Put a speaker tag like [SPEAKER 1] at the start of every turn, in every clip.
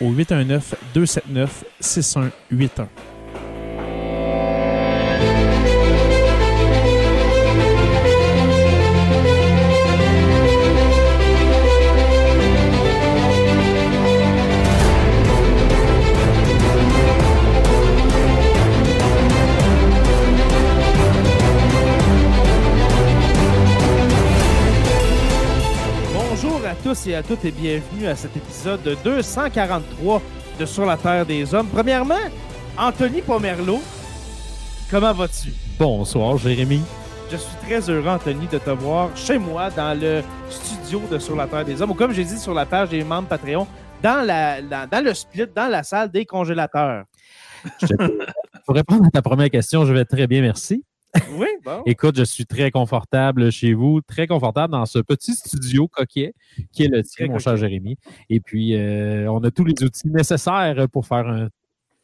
[SPEAKER 1] au 819 tous et à toutes et bienvenue à cet épisode 243 de Sur la Terre des Hommes. Premièrement, Anthony Pomerleau, comment vas-tu?
[SPEAKER 2] Bonsoir, Jérémy.
[SPEAKER 1] Je suis très heureux, Anthony, de te voir chez moi dans le studio de Sur la Terre des Hommes, ou comme j'ai dit sur la page des membres Patreon, dans, la, dans, dans le split, dans la salle des congélateurs.
[SPEAKER 2] Pour répondre à ta première question, je vais très bien, merci.
[SPEAKER 1] Oui, bon.
[SPEAKER 2] Écoute, je suis très confortable chez vous, très confortable dans ce petit studio coquet qui est le tien, mon cher Jérémy. Et puis, euh, on a tous les outils nécessaires pour faire un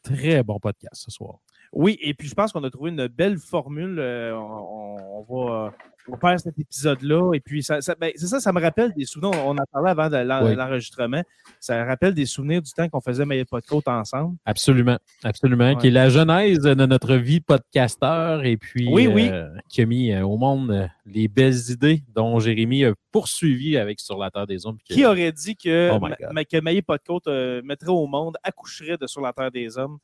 [SPEAKER 2] très bon podcast ce soir.
[SPEAKER 1] Oui, et puis je pense qu'on a trouvé une belle formule. euh, on, on va, on faire cet épisode-là. Et puis, ça, ça- ben, c'est ça, ça me rappelle des souvenirs. On en parlait avant de l'en-
[SPEAKER 2] Oui.
[SPEAKER 1] l'enregistrement. Ça rappelle des souvenirs du temps qu'on faisait Maillot pas de côte ensemble.
[SPEAKER 2] Absolument, absolument.
[SPEAKER 1] Ouais.
[SPEAKER 2] Qui est la genèse de notre vie podcasteur et puis
[SPEAKER 1] Oui, oui.
[SPEAKER 2] euh, qui a mis euh, au monde euh, les belles idées dont Jérémy a poursuivi avec Sur la Terre des Hommes.
[SPEAKER 1] Qui aurait dit que,
[SPEAKER 2] Oh
[SPEAKER 1] ma- que euh, mettrait au monde, accoucherait de Sur la Terre des Hommes?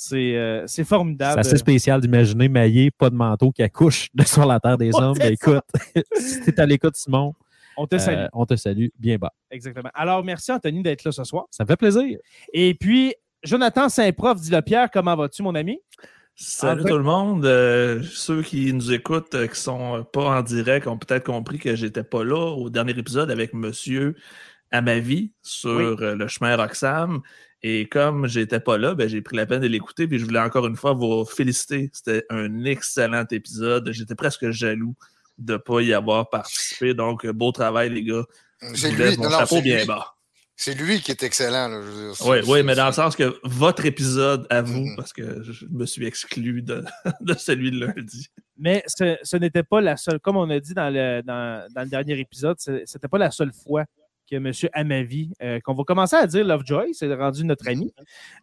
[SPEAKER 1] C'est euh, c'est
[SPEAKER 2] C'est
[SPEAKER 1] formidable.
[SPEAKER 2] assez spécial d'imaginer Maillé, pas de manteau, qui accouche de sur la terre des hommes.
[SPEAKER 1] c'est
[SPEAKER 2] Ben, écoute, si t'es à l'écoute, Simon,
[SPEAKER 1] On te
[SPEAKER 2] euh,
[SPEAKER 1] salue.
[SPEAKER 2] on te salue bien bas.
[SPEAKER 1] Exactement. Alors, merci, Anthony, d'être là ce soir.
[SPEAKER 2] Ça me fait plaisir.
[SPEAKER 1] Et puis, Jonathan Saint-Prof, dit le Pierre, comment vas-tu, mon ami?
[SPEAKER 3] Salut tout le monde. Euh, ceux qui nous écoutent, euh, qui sont euh, pas en direct, ont peut-être compris que j'étais pas là au dernier épisode avec Monsieur à ma vie sur
[SPEAKER 1] Oui.
[SPEAKER 3] euh, le chemin Roxham. Et comme j'étais pas là, ben, j'ai pris la peine de l'écouter. Puis je voulais encore une fois vous féliciter. C'était un excellent épisode. J'étais presque jaloux de pas y avoir participé. Donc, beau travail, les gars.
[SPEAKER 4] C'est lui,
[SPEAKER 3] mon
[SPEAKER 4] non, non,
[SPEAKER 3] chapeau
[SPEAKER 4] c'est
[SPEAKER 3] bien
[SPEAKER 4] lui,
[SPEAKER 3] bas.
[SPEAKER 4] c'est lui qui est excellent. là, je veux dire,
[SPEAKER 3] Oui, oui, mais dans le sens que votre épisode à vous,
[SPEAKER 4] Mhm.
[SPEAKER 3] parce que je me suis exclu de, de celui de lundi.
[SPEAKER 1] Mais ce, ce n'était pas la seule, comme on a dit dans le, dans, dans le dernier épisode, ce- c'était pas la seule fois que M. Amavi, euh, qu'on va commencer à dire Lovejoy, c'est rendu notre ami,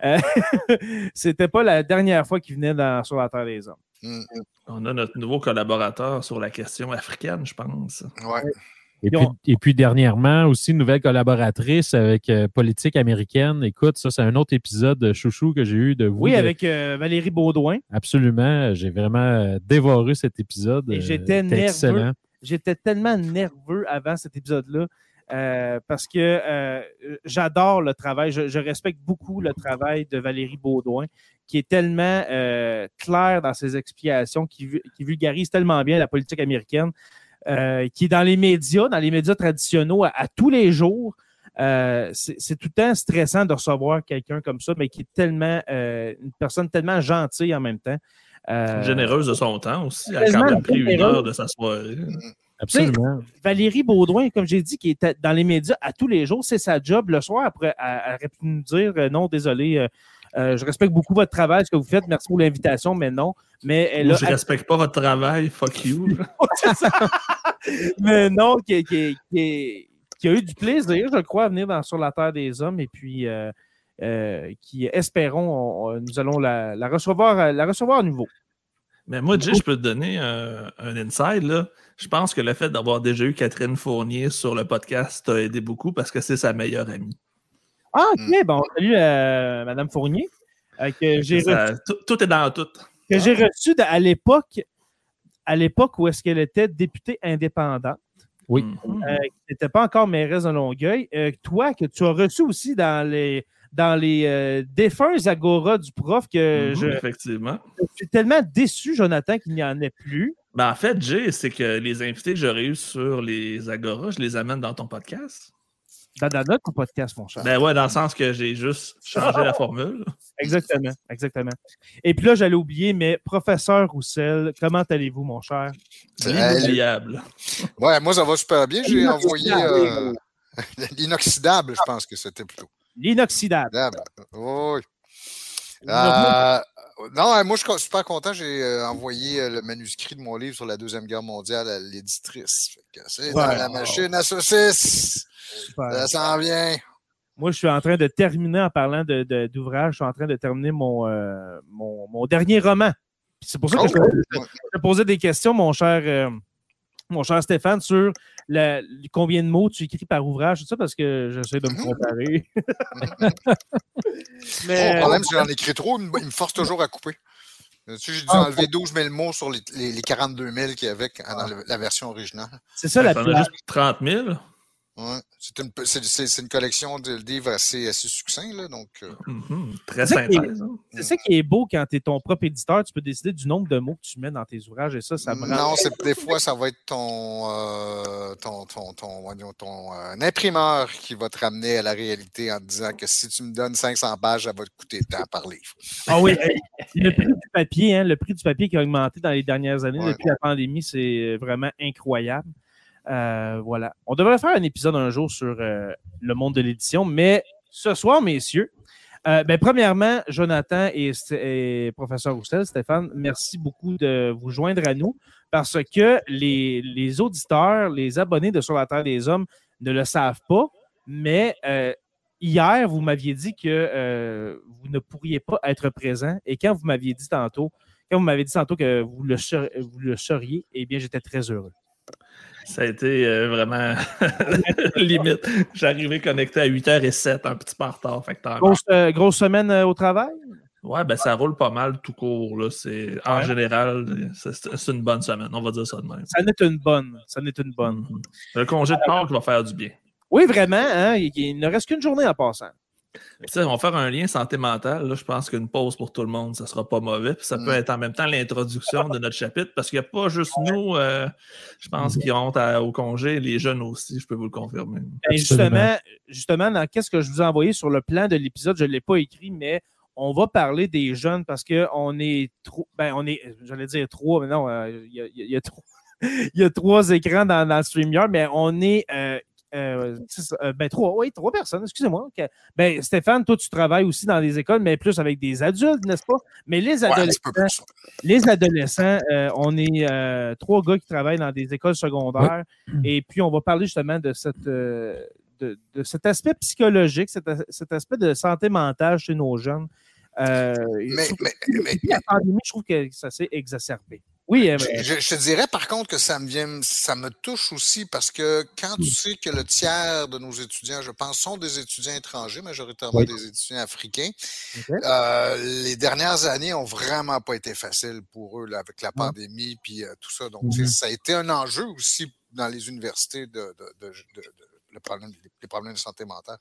[SPEAKER 1] euh, c'était pas la dernière fois qu'il venait dans, sur la Terre des Hommes.
[SPEAKER 4] Mm,
[SPEAKER 3] On a notre nouveau collaborateur sur la question africaine, je pense.
[SPEAKER 4] ouais.
[SPEAKER 2] Et
[SPEAKER 1] Ils
[SPEAKER 2] puis,
[SPEAKER 1] ont-
[SPEAKER 2] et puis, dernièrement, aussi, une nouvelle collaboratrice avec euh, Politique américaine. Écoute, ça, c'est un autre épisode de chouchou que j'ai eu de vous.
[SPEAKER 1] Oui,
[SPEAKER 2] De-
[SPEAKER 1] avec euh, Valérie Baudouin.
[SPEAKER 2] Absolument. J'ai vraiment euh, dévoré cet épisode.
[SPEAKER 1] Et
[SPEAKER 2] Euh,
[SPEAKER 1] nerveux. J'étais tellement nerveux avant cet épisode-là euh, parce que euh, j'adore le travail. Je, je respecte beaucoup le travail de Valérie Baudouin, qui est tellement euh, clair dans ses explications, qui, vu- qui vulgarise tellement bien la politique américaine, euh, qui est dans les médias, dans les médias traditionnels à, à tous les jours. C'est tout le temps stressant de recevoir quelqu'un comme ça, mais qui est tellement une personne tellement gentille en même temps.
[SPEAKER 3] Généreuse de son temps aussi. Elle a quand même pris une heure de sa soirée.
[SPEAKER 2] Absolument.
[SPEAKER 1] Valérie Baudouin, comme j'ai dit, qui est dans les médias à tous les jours, c'est sa job. Le soir, après, elle, aurait pu nous dire euh, non, désolé, euh, Euh, je respecte beaucoup votre travail, ce que vous faites. Merci pour l'invitation, mais non. Mais elle a-
[SPEAKER 3] je respecte pas votre travail, fuck you.
[SPEAKER 1] mais non, qui, qui- qui- qui a eu du plaisir, je crois, à venir dans, sur la Terre des Hommes et puis euh, euh, qui, espérons, on- on- nous allons la, la recevoir, la recevoir à nouveau.
[SPEAKER 3] Mais moi, Jay, je peux te donner un, un inside. Là. Je pense que le fait d'avoir déjà eu Catherine Fournier sur le podcast t'a aidé beaucoup parce que c'est sa meilleure amie.
[SPEAKER 1] Ah, ok, bon, salut euh, Madame Fournier, euh, que j'ai
[SPEAKER 3] Ça-
[SPEAKER 1] reçu,
[SPEAKER 3] tout, tout est dans tout.
[SPEAKER 1] que j'ai reçu de- à l'époque, à l'époque où est-ce qu'elle était députée indépendante.
[SPEAKER 2] Oui.
[SPEAKER 3] Mhm.
[SPEAKER 1] euh, qui n'était pas encore mairesse de Longueuil. Euh, toi, que tu as reçu aussi dans les, dans les euh, défunts agora du prof, que
[SPEAKER 3] Mhm,
[SPEAKER 1] je,
[SPEAKER 3] Effectivement.
[SPEAKER 1] je suis tellement déçu, Jonathan, qu'il n'y en ait plus.
[SPEAKER 3] Ben, en fait, Jay, c'est que les invités que j'aurais eu sur les Agora, je les amène dans ton podcast.
[SPEAKER 1] Dans, dans notre podcast, mon cher.
[SPEAKER 3] Ben ouais, dans le sens que j'ai juste changé la formule.
[SPEAKER 1] Exactement, exactement. Et puis là, j'allais oublier, mais professeur Roussel, comment allez-vous, mon cher?
[SPEAKER 4] Euh,
[SPEAKER 3] L'inoubliable.
[SPEAKER 4] Ouais, moi, ça va super bien. J'ai envoyé
[SPEAKER 1] Inoxydable.
[SPEAKER 4] euh, l'inoxydable, je pense que c'était plutôt.
[SPEAKER 1] L'inoxydable.
[SPEAKER 4] Inoxydable. Oui. Euh, non, euh, moi, je suis super content. J'ai euh, envoyé euh, le manuscrit de mon livre sur la Deuxième Guerre mondiale à l'éditrice. C'est dans la machine à saucisses.
[SPEAKER 1] Super.
[SPEAKER 4] Ça s'en vient.
[SPEAKER 1] Moi, je suis en train de terminer, en parlant de- de- d'ouvrage, je suis en train de terminer mon, mon, mon dernier roman. C'est pour ça que
[SPEAKER 4] Oh,
[SPEAKER 1] je, te- je te posais des questions, mon cher, mon cher Stéphane, sur la- combien de mots tu écris par ouvrage, tout ça, parce que j'essaie de me
[SPEAKER 4] Mhm.
[SPEAKER 1] comparer.
[SPEAKER 4] Mon
[SPEAKER 1] Mais,
[SPEAKER 4] problème, c'est que j'en écris trop. Il me force toujours à couper. Euh, Tu J'ai dû
[SPEAKER 1] Ah,
[SPEAKER 4] enlever 12 000 mots sur les, les, les 42 000 qu'il y avait dans le- la version originale.
[SPEAKER 1] c'est ça la pire.
[SPEAKER 3] juste 30 000.
[SPEAKER 4] Ouais. C'est une, collection de livres assez, assez succinct. Là, donc, euh,
[SPEAKER 3] Mhm. Très
[SPEAKER 1] C'est ça qui est-
[SPEAKER 3] synthèse.
[SPEAKER 1] C'est ça qui est beau quand tu es ton propre éditeur, tu peux décider du nombre de mots que tu mets dans tes ouvrages et ça, ça me rend-
[SPEAKER 4] non, des fois, ça va être ton, euh, ton, ton, ton, ton, euh, imprimeur qui va te ramener à la réalité en te disant que si tu me donnes 500 pages, ça va te coûter tant par livre.
[SPEAKER 1] Ah oui, le prix du papier, hein, le prix du papier qui a augmenté dans les dernières années
[SPEAKER 4] Ouais.
[SPEAKER 1] depuis la pandémie, c'est vraiment incroyable. Euh, voilà. On devrait faire un épisode un jour sur euh, le monde de l'édition, mais ce soir, messieurs, euh, ben, premièrement, Jonathan et, professeur Roussel, Stéphane, merci beaucoup de vous joindre à nous parce que les, auditeurs, les abonnés de Sur la Terre des Hommes ne le savent pas, mais euh, hier, vous m'aviez dit que vous ne pourriez pas être présent. Et quand vous m'aviez dit tantôt, quand vous m'avez dit tantôt que vous le, vous le seriez, eh bien, j'étais très heureux.
[SPEAKER 3] Ça a été euh, vraiment limite. J'arrivais connecté à 8h07, un petit peu en retard. Fait que t'en-
[SPEAKER 1] Grosse, euh, grosse semaine euh, au travail?
[SPEAKER 3] Ouais, ben ça roule pas mal tout court. Là. C'est, en
[SPEAKER 1] Ouais.
[SPEAKER 3] général, c'est, une bonne semaine. On va dire ça de même.
[SPEAKER 1] Ça n'est une bonne. Ça n'est une bonne.
[SPEAKER 3] Mhm. Le congé de Pâques va faire du bien.
[SPEAKER 1] Oui, vraiment. Hein? Il, il ne reste qu'une journée en passant.
[SPEAKER 3] Puis, on va faire un lien santé mentale. Là, je pense qu'une pause pour tout le monde, ça sera pas mauvais. Puis ça
[SPEAKER 4] Mm.
[SPEAKER 3] peut être en même temps l'introduction de notre chapitre parce qu'il n'y a pas juste nous, euh, je pense, qui ont à- au congé, les jeunes aussi, je peux vous le confirmer.
[SPEAKER 1] Ben, justement, justement, dans qu'est-ce que je vous ai envoyé sur le plan de l'épisode, je ne l'ai pas écrit, mais on va parler des jeunes parce qu'on est trop. Ben, on est. J'allais dire trois, mais non, euh, il y, a, il y a- il y a trois. Il y a trois écrans dans, dans StreamYard, mais on est. euh, euh, euh, ben, trois, oui, trois personnes, excusez-moi. Ben, Stéphane, toi, tu travailles aussi dans des écoles, mais plus avec des adultes, n'est-ce pas? Mais les adolescents, les adolescents, euh, on est euh, trois gars qui travaillent dans des écoles secondaires. Et puis, on va parler justement de, cette, de, de cet aspect psychologique, cet, cet aspect de santé mentale chez nos jeunes.
[SPEAKER 4] Mais, mais, mais,
[SPEAKER 1] la pandémie, je trouve que ça s'est exacerbé. Oui, euh,
[SPEAKER 4] Je, je- je te dirais par contre que ça me vient, ça me touche aussi parce que quand tu sais que le tiers de nos étudiants, je pense, sont des étudiants étrangers, majoritairement
[SPEAKER 2] Oui.
[SPEAKER 4] des étudiants africains, euh, les dernières années ont vraiment pas été faciles pour eux là, avec la pandémie puis euh, tout ça. Donc,
[SPEAKER 2] Mhm.
[SPEAKER 4] ça a été un enjeu aussi dans les universités de, de, de- de- de- le problème, les problèmes de santé mentale.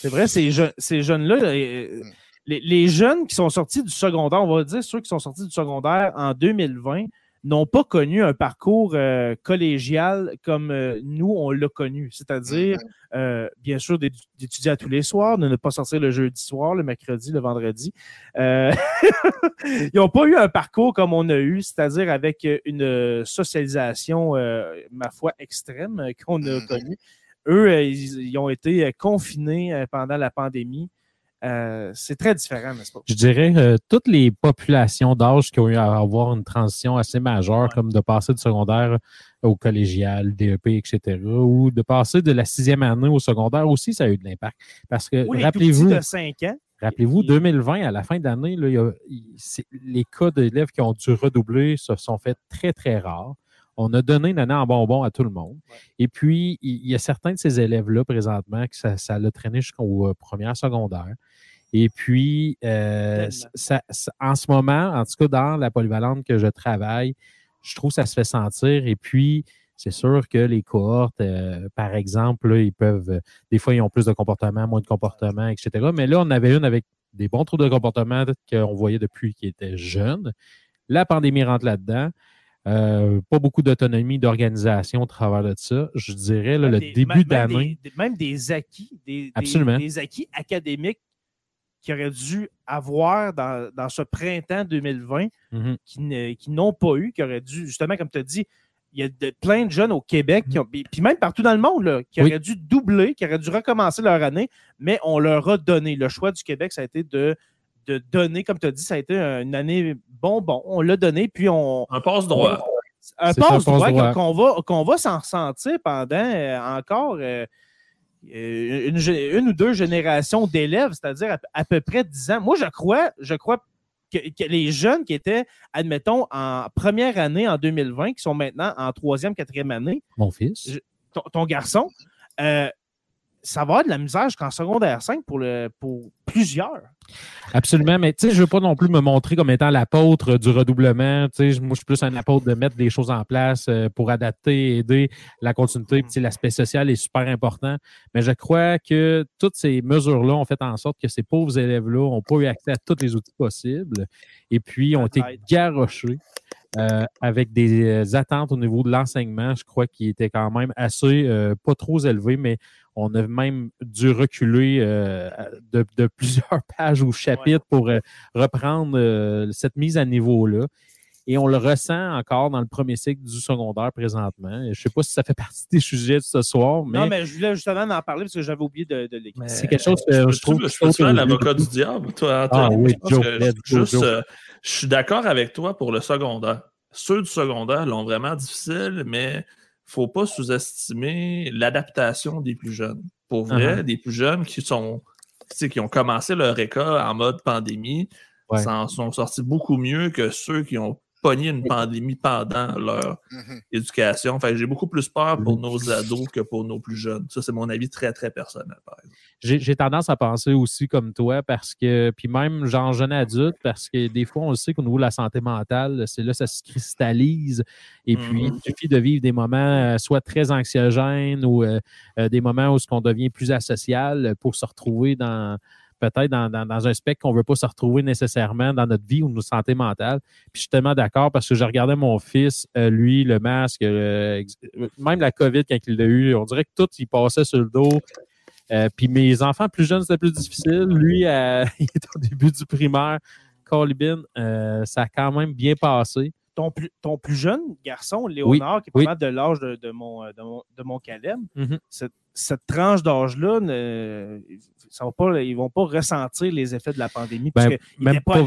[SPEAKER 1] c'est vrai, ces, je- ces jeunes-là, euh,
[SPEAKER 4] Mm.
[SPEAKER 1] les, les jeunes qui sont sortis du secondaire, on va dire ceux qui sont sortis du secondaire en 2020, n'ont pas connu un parcours euh, collégial comme euh, nous, on l'a connu. C'est-à-dire, euh, bien sûr, d'étu- d'étudier à tous les soirs, de ne pas sortir le jeudi soir, le mercredi, le vendredi. Ils n'ont pas eu un parcours comme on a eu, c'est-à-dire avec une socialisation, ma foi, extrême qu'on a
[SPEAKER 4] Mhm.
[SPEAKER 1] connue. Eux, ils, ils ont été confinés pendant la pandémie. Euh, c'est très différent, n'est-ce pas?
[SPEAKER 2] Je dirais euh, toutes les populations d'âge qui ont eu à avoir une transition assez majeure,
[SPEAKER 1] Ouais.
[SPEAKER 2] comme de passer du secondaire au collégial, DEP, etc., ou de passer de la sixième année au secondaire aussi, ça a eu de l'impact. Parce que,
[SPEAKER 1] Oui,
[SPEAKER 2] rappelez-vous,
[SPEAKER 1] de 5 ans.
[SPEAKER 2] Rappelez-vous,
[SPEAKER 1] Et-
[SPEAKER 2] 2020, à la fin d'année, les cas d'élèves qui ont dû redoubler se sont fait très, très rares. On a donné une année en bonbon à tout le monde.
[SPEAKER 1] Ouais.
[SPEAKER 2] Et puis, il y a certains de ces élèves-là, présentement, que ça, ça l'a traîné jusqu'au euh, premier secondaire. Et puis, euh, ça- ça- en ce moment, en tout cas dans la polyvalente que je travaille, je trouve que ça se fait sentir. Et puis, c'est sûr que les cohortes, euh, par exemple, là, ils peuvent, euh, des fois, ils ont plus de comportement, moins de comportement, etc. Mais là, on avait une avec des bons troubles de comportement qu'on voyait depuis qu'ils étaient jeunes. La pandémie rentre là-dedans. Euh, pas beaucoup d'autonomie, d'organisation au travers de ça. Je dirais, là, le
[SPEAKER 1] Des-
[SPEAKER 2] début d'année.
[SPEAKER 1] Même des acquis, des, des-
[SPEAKER 2] Absolument.
[SPEAKER 1] des acquis académiques qu'ils auraient dû avoir dans, dans ce printemps 2020
[SPEAKER 2] Mhm.
[SPEAKER 1] qui, ne- qui n'ont pas eu, qui auraient dû, justement, comme tu as dit, il y a de, plein de jeunes au Québec, qui ont, puis même partout dans le monde, là, qui
[SPEAKER 2] Oui.
[SPEAKER 1] auraient dû doubler, qui auraient dû recommencer leur année, mais on leur a donné. Le choix du Québec, ça a été de, de donner, comme tu as dit, ça a été une année bonbon. On l'a donné, puis on,
[SPEAKER 3] Un passe-droit.
[SPEAKER 1] un passe-droit qu'on va, qu'on va s'en ressentir pendant euh, encore euh, une, gé- une ou deux générations d'élèves, c'est-à-dire à, à peu près 10 ans. Moi, je crois, je crois que, que les jeunes qui étaient, admettons, en première année en 2020, qui sont maintenant en troisième, quatrième année,
[SPEAKER 2] Mon fils.
[SPEAKER 1] Je- ton, ton garçon, euh, ça va avoir de la misère jusqu'en secondaire 5 pour, le, pour plusieurs.
[SPEAKER 2] Absolument, mais tu sais, je veux pas non plus me montrer comme étant l'apôtre du redoublement. Tu sais, moi, je suis plus un apôtre de mettre des choses en place euh, pour adapter, aider la continuité. Sais, l'aspect social est super important. Mais je crois que toutes ces mesures-là ont fait en sorte que ces pauvres élèves-là n'ont pas eu accès à tous les outils possibles et puis ont été garochés. Euh, avec des euh, attentes au niveau de l'enseignement, je crois qu'il était quand même assez, euh, pas trop élevé, mais on a même dû reculer euh, de, de plusieurs pages ou chapitres pour euh, reprendre euh, cette mise à niveau-là. Et on le ressent encore dans le premier cycle du secondaire présentement. Je ne sais pas si ça fait partie des sujets de ce soir, mais,
[SPEAKER 1] Non, mais je voulais justement en parler parce que j'avais oublié de, de l'écrire.
[SPEAKER 3] Mais-
[SPEAKER 2] c'est quelque chose que
[SPEAKER 3] Je
[SPEAKER 2] je, trouve
[SPEAKER 3] je
[SPEAKER 2] aux yeux
[SPEAKER 3] l'avocat du diable, toi, Anthony?
[SPEAKER 2] Ah oui,
[SPEAKER 3] Je
[SPEAKER 2] Joe,
[SPEAKER 3] juste,
[SPEAKER 2] Joe.
[SPEAKER 3] euh, suis d'accord avec toi pour le secondaire. Ceux du secondaire l'ont vraiment difficile, mais faut pas sous-estimer l'adaptation des plus jeunes. Pour vrai,
[SPEAKER 2] Uh-huh.
[SPEAKER 3] des plus jeunes qui sont qui ont commencé leur école en mode pandémie
[SPEAKER 2] Ouais.
[SPEAKER 3] s'en sont sortis beaucoup mieux que ceux qui ont pogné une pandémie pendant leur
[SPEAKER 4] Mhm.
[SPEAKER 3] éducation. Fait j'ai beaucoup plus peur pour nos ados que pour nos plus jeunes. Ça, c'est mon avis très, très personnel, par exemple.
[SPEAKER 2] j'ai j'ai tendance à penser aussi comme toi parce que, puis même genre jeune adulte, parce que des fois, on le sait qu'au niveau de la santé mentale, c'est là, ça se cristallise. Et puis,
[SPEAKER 3] Mhm.
[SPEAKER 2] il suffit de vivre des moments euh, soit très anxiogènes ou euh, euh, des moments où ce qu'on devient plus asocial pour se retrouver dans peut-être dans, un spectre qu'on ne veut pas se retrouver nécessairement dans notre vie ou notre santé mentale. Puis je suis tellement d'accord parce que je regardais mon fils, euh, lui, le masque, euh, ex- même la COVID quand il l'a eu, on dirait que tout, il passait sur le dos. Euh, puis mes enfants plus jeunes, c'était plus difficile. Lui, euh, il est au début du primaire. Colibin, euh, ça a quand même bien passé.
[SPEAKER 1] Ton plus, ton plus jeune garçon, Léonard, qui est
[SPEAKER 2] oui.
[SPEAKER 1] de l'âge de, de mon, euh, de, mon, de mon Caleb,
[SPEAKER 2] Mhm.
[SPEAKER 1] cette, cette tranche d'âge-là, ne- ça va pas, ils ne vont pas ressentir les effets de la pandémie.
[SPEAKER 2] Ben, Même pas,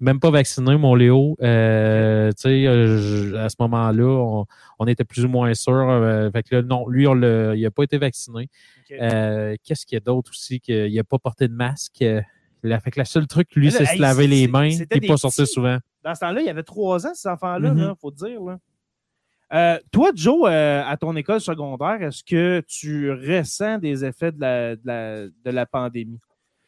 [SPEAKER 2] même vacciné, mon Léo. Euh, euh, je- à ce moment-là, on, on était plus ou moins sûr. euh, fait que là, non, lui, on l'a- il n'a pas été vacciné. Euh, Qu'est-ce qu'il y a d'autre aussi? Qu'il n'a pas porté de masque? Euh, il a fait que le seul truc, lui, c'est se laver les mains et pas sortir
[SPEAKER 1] petits.
[SPEAKER 2] souvent.
[SPEAKER 1] Dans ce temps-là, il y avait trois ans, ces enfants-là, il faut dire. Là. Euh, toi, Joe, euh, à ton école secondaire, est-ce que tu ressens des effets de la, de la, de la pandémie?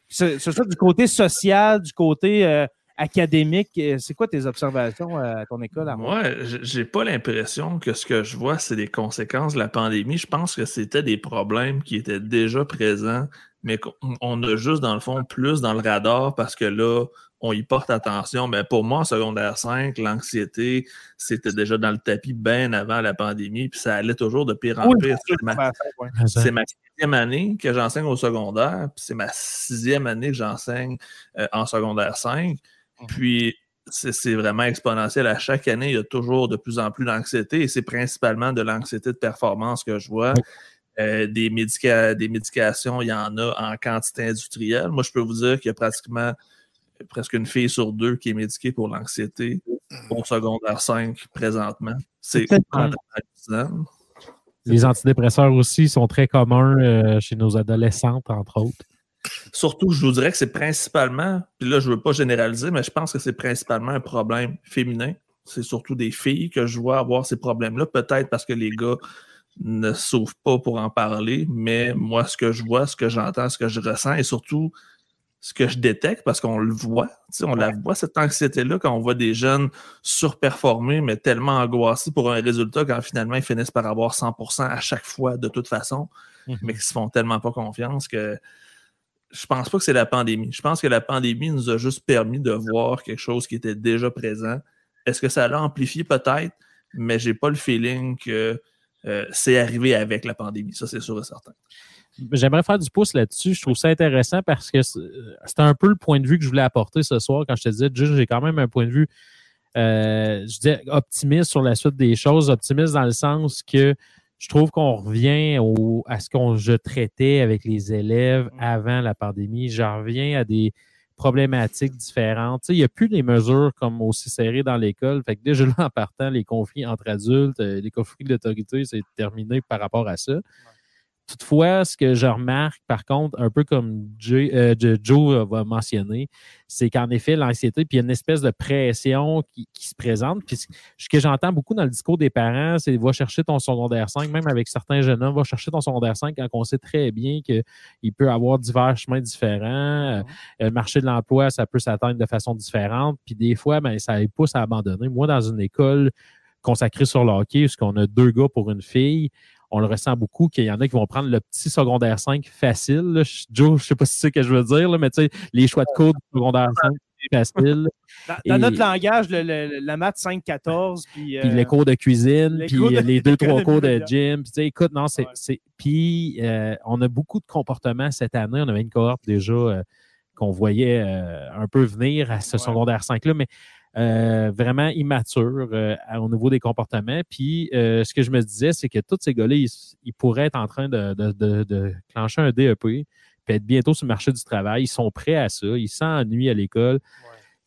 [SPEAKER 1] Ce, ce soit du côté social, du côté euh, académique. C'est quoi tes observations à ton école? À moi?
[SPEAKER 3] J'ai pas l'impression que ce que je vois, c'est des conséquences de la pandémie. Je pense que c'était des problèmes qui étaient déjà présents, mais qu'on on a juste, dans le fond, plus dans le radar parce que là, on y porte attention. Mais pour moi, en secondaire 5, l'anxiété, c'était déjà dans le tapis bien avant la pandémie, puis ça allait toujours de pire en
[SPEAKER 1] Oui,
[SPEAKER 3] pire.
[SPEAKER 1] c'est
[SPEAKER 3] ma- sixième année que j'enseigne au secondaire, puis c'est ma sixième année que j'enseigne euh, en secondaire 5.
[SPEAKER 1] Mhm.
[SPEAKER 3] Puis c'est c'est vraiment exponentiel. À chaque année, il y a toujours de plus en plus d'anxiété et c'est principalement de l'anxiété de performance que je vois.
[SPEAKER 2] Oui.
[SPEAKER 3] Euh, des, médica des médications, il y en a en quantité industrielle. Moi, je peux vous dire qu'il y a pratiquement presque une fille sur deux qui est médiquée pour l'anxiété au secondaire 5 présentement. C'est.
[SPEAKER 2] Les antidépresseurs aussi sont très communs euh, chez nos adolescentes, entre autres.
[SPEAKER 3] Surtout, je vous dirais que c'est principalement, puis là, je ne veux pas généraliser, mais je pense que c'est principalement un problème féminin. C'est surtout des filles que je vois avoir ces problèmes-là. Peut-être parce que les gars ne s'ouvrent pas pour en parler, mais moi, ce que je vois, ce que j'entends, ce que je ressens, et surtout ce que je détecte, parce qu'on le voit, on la voit, cette anxiété-là, quand on voit des jeunes surperformer, mais tellement angoissés pour un résultat quand finalement ils finissent par avoir 100% à chaque fois, de toute façon,
[SPEAKER 2] Mhm.
[SPEAKER 3] mais qui se font tellement pas confiance que je pense pas que c'est la pandémie. Je pense que la pandémie nous a juste permis de voir quelque chose qui était déjà présent. Est-ce que ça l'a amplifié? Peut-être, mais j'ai pas le feeling que euh, c'est arrivé avec la pandémie. Ça, c'est sûr et certain.
[SPEAKER 2] J'aimerais faire du pouce là-dessus. Je trouve ça intéressant parce que c'est c'est un peu le point de vue que je voulais apporter ce soir quand je te disais, j'ai quand même un point de vue, euh, je dis optimiste sur la suite des choses, optimiste dans le sens que je trouve qu'on revient au, à ce qu'on je traitais avec les élèves avant la pandémie. J'en reviens à des problématiques différentes. Tu sais, il n'y a plus les mesures comme aussi serrées dans l'école. Fait que déjà là, en partant, les conflits entre adultes, euh, les conflits d'autorité, c'est terminé par rapport à ça. Toutefois, ce que je remarque, par contre, un peu comme Jay- euh, Jo- Joe va mentionner, c'est qu'en effet, l'anxiété, puis il y a une espèce de pression qui, qui se présente. Puis ce que j'entends beaucoup dans le discours des parents, c'est va chercher ton secondaire 5, même avec certains jeunes hommes, va chercher ton secondaire 5 quand on sait très bien qu'il peut avoir divers chemins différents. Euh, Le marché de l'emploi, ça peut s'atteindre de façon différente. Puis des fois, ben, ça les pousse à abandonner. Moi, dans une école consacrée sur le hockey, où on a deux gars pour une fille, on le ressent beaucoup qu'il y en a qui vont prendre le petit secondaire 5 facile. là. Joe, je sais pas si c'est ce que je veux dire, là, mais tu sais, les choix de code du secondaire 5, c'est facile.
[SPEAKER 1] Dans, notre langage, le, le- la maths 5-14, puis.
[SPEAKER 2] puis
[SPEAKER 1] euh,
[SPEAKER 2] les cours de cuisine,
[SPEAKER 1] les
[SPEAKER 2] puis
[SPEAKER 1] de-
[SPEAKER 2] euh, les deux, trois cours de gym. Puis, tu sais, écoute, non, c'est.
[SPEAKER 1] Ouais.
[SPEAKER 2] Puis, euh, on a beaucoup de comportements cette année. On avait une cohorte déjà euh, qu'on voyait euh, un peu venir à ce secondaire 5-là, mais euh, vraiment immature euh, au niveau des comportements. Puis, euh, ce que je me disais, c'est que tous ces gars-là, ils, ils pourraient être en train de, de, de, de clencher un DEP, puis être bientôt sur le marché du travail. Ils sont prêts à ça. Ils s'ennuient à l'école.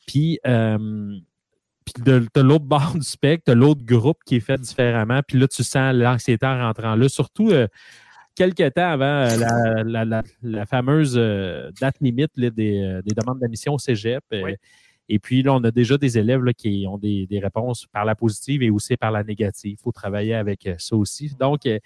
[SPEAKER 2] Puis, puis de, de l'autre bord du spectre, tu l'autre groupe qui est fait différemment. Puis là, tu sens l'anxiété en rentrant là. Surtout quelques temps avant la, la, la, la fameuse date limite là, des, des demandes d'admission au cégep.
[SPEAKER 1] Oui.
[SPEAKER 2] Et puis là, on a déjà des élèves là, qui ont des, des réponses par la positive et aussi par la négative. Il faut travailler avec euh, ça aussi. Donc, euh,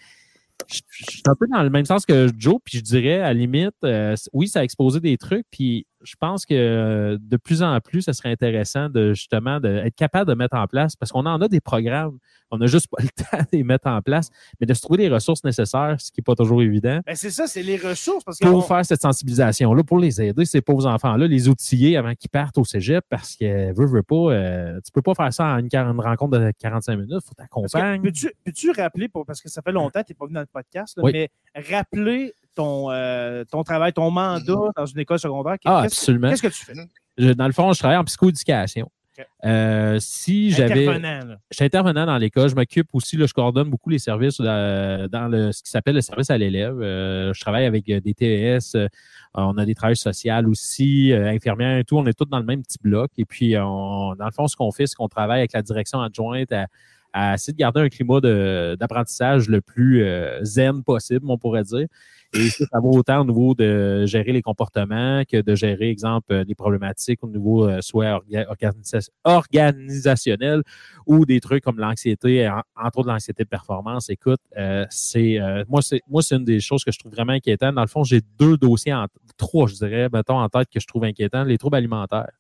[SPEAKER 2] je suis un peu dans le même sens que Joe, puis je dirais, à la limite, euh, oui, ça a exposé des trucs, puis je pense que euh, de plus en plus, ce serait intéressant de justement d'être capable de mettre en place, parce qu'on en a des programmes, on n'a juste pas le temps de les mettre en place, mais de se trouver les ressources nécessaires, ce qui n'est pas toujours évident,
[SPEAKER 1] Ben, c'est ça, c'est les ressources. Parce que
[SPEAKER 2] pour
[SPEAKER 1] on-
[SPEAKER 2] faire cette sensibilisation-là, pour les aider, ces pauvres enfants-là, les outiller avant qu'ils partent au cégep, parce que, veux, veux pas, euh, tu peux pas faire ça en une, rencontre de 45 minutes, il faut t'accompagner.
[SPEAKER 1] Peux-tu rappeler, pour, parce que ça fait longtemps que tu n'es pas venu dans le podcast, là,
[SPEAKER 2] Oui.
[SPEAKER 1] mais rappeler ton, euh, ton travail, ton mandat dans une école secondaire.
[SPEAKER 2] Ah,
[SPEAKER 1] Qu'est-ce
[SPEAKER 2] absolument.
[SPEAKER 1] Qu'est-ce que tu fais?
[SPEAKER 2] Je- dans le fond, je travaille en psychoéducation.
[SPEAKER 1] Ok.
[SPEAKER 2] Euh, si j'avais. Je suis intervenant dans l'école. Je m'occupe aussi, là, je coordonne beaucoup les services euh, dans le, ce qui s'appelle le service à l'élève. Euh, je travaille avec des TES. euh, on a des travailleurs sociaux aussi, euh, infirmières et tout. On est tous dans le même petit bloc. Et puis, on, dans le fond, ce qu'on fait, c'est qu'on travaille avec la direction adjointe à, à essayer de garder un climat de- d'apprentissage le plus euh, zen possible, on pourrait dire. Et ça, ça va autant au niveau de gérer les comportements que de gérer, exemple, euh, les problématiques au niveau euh, soit orga- organisa- organisationnel ou des trucs comme l'anxiété, en- entre autres l'anxiété de performance. Écoute, euh, c'est euh, moi, c'est moi, c'est une des choses que je trouve vraiment inquiétantes. Dans le fond, j'ai deux dossiers, en, trois, je dirais, mettons, en tête que je trouve inquiétants. Les troubles alimentaires,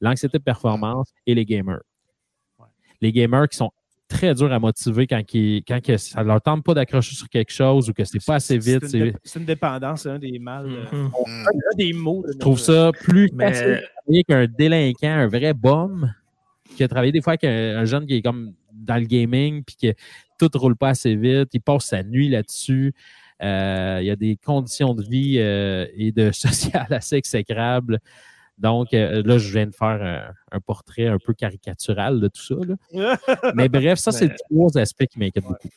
[SPEAKER 2] l'anxiété de performance et les gamers. Les gamers qui sont très durs à motiver quand, ils, quand que ça leur tente pas d'accrocher sur quelque chose ou que c'est pas assez vite.
[SPEAKER 1] C'est une, dépendance, c'est un des mal. euh,
[SPEAKER 3] Mhm.
[SPEAKER 1] Un des mots.
[SPEAKER 2] Je trouve ça plus
[SPEAKER 3] Mais-
[SPEAKER 2] facile qu'un délinquant, un vrai bum, qui a travaillé des fois avec un, un jeune qui est comme dans le gaming, puis que tout ne roule pas assez vite, il passe sa nuit là-dessus. Euh, il y a des conditions de vie euh, et de social assez exécrables. Donc, euh, là, je viens de faire un, un portrait un peu caricatural de tout ça. là. Mais bref, ça, c'est trois aspects qui m'inquiètent beaucoup.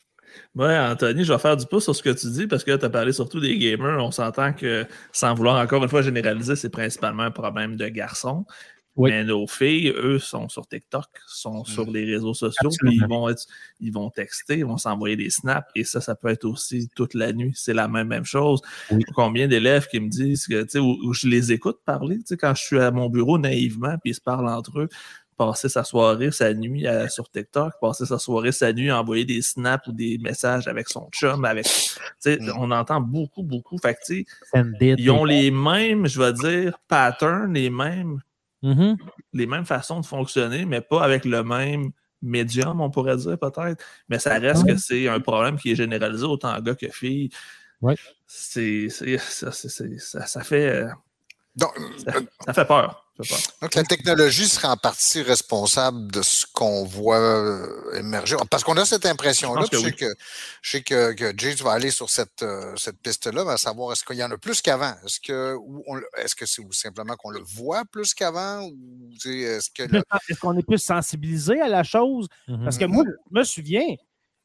[SPEAKER 3] Ouais, Anthony, je vais faire du pouce sur ce que tu dis parce que tu as parlé surtout des gamers. On s'entend que, sans vouloir encore une fois généraliser, c'est principalement un problème de garçons.
[SPEAKER 2] Oui.
[SPEAKER 3] Mais nos filles, eux, sont sur TikTok, sont sur les réseaux sociaux, puis ils vont, être- ils vont texter, ils vont s'envoyer des snaps, et ça, ça peut être aussi toute la nuit. C'est la même, même chose.
[SPEAKER 2] Oui.
[SPEAKER 3] Combien d'élèves qui me disent que, tu sais, où, où je les écoute parler, tu sais, quand je suis à mon bureau naïvement, puis ils se parlent entre eux, passer sa soirée, sa nuit à- sur TikTok, passer sa soirée, sa nuit à envoyer des snaps ou des messages avec son chum, avec, tu sais,
[SPEAKER 4] Mm.
[SPEAKER 3] on entend beaucoup, beaucoup. Fait que, ils ont les mêmes, je vais dire, patterns, les mêmes,
[SPEAKER 2] Mhm.
[SPEAKER 3] les mêmes façons de fonctionner, mais pas avec le même médium, on pourrait dire peut-être. Mais ça reste que c'est un problème qui est généralisé autant gars que filles.
[SPEAKER 2] Ouais.
[SPEAKER 3] C'est, ça, fait, euh,
[SPEAKER 4] Donc,
[SPEAKER 3] ça, ça fait peur.
[SPEAKER 4] Donc, la technologie serait en partie responsable de ce qu'on voit euh, émerger. Parce qu'on a cette impression-là.
[SPEAKER 3] Je
[SPEAKER 4] sais que, que, James va aller sur cette, euh, cette piste-là, à savoir est-ce qu'il y en a plus qu'avant? Est-ce que est-ce que c'est simplement qu'on le voit plus qu'avant? Ou est-ce
[SPEAKER 1] qu'on est plus sensibilisé à la chose?
[SPEAKER 2] Mhm.
[SPEAKER 1] Parce que moi, je me souviens,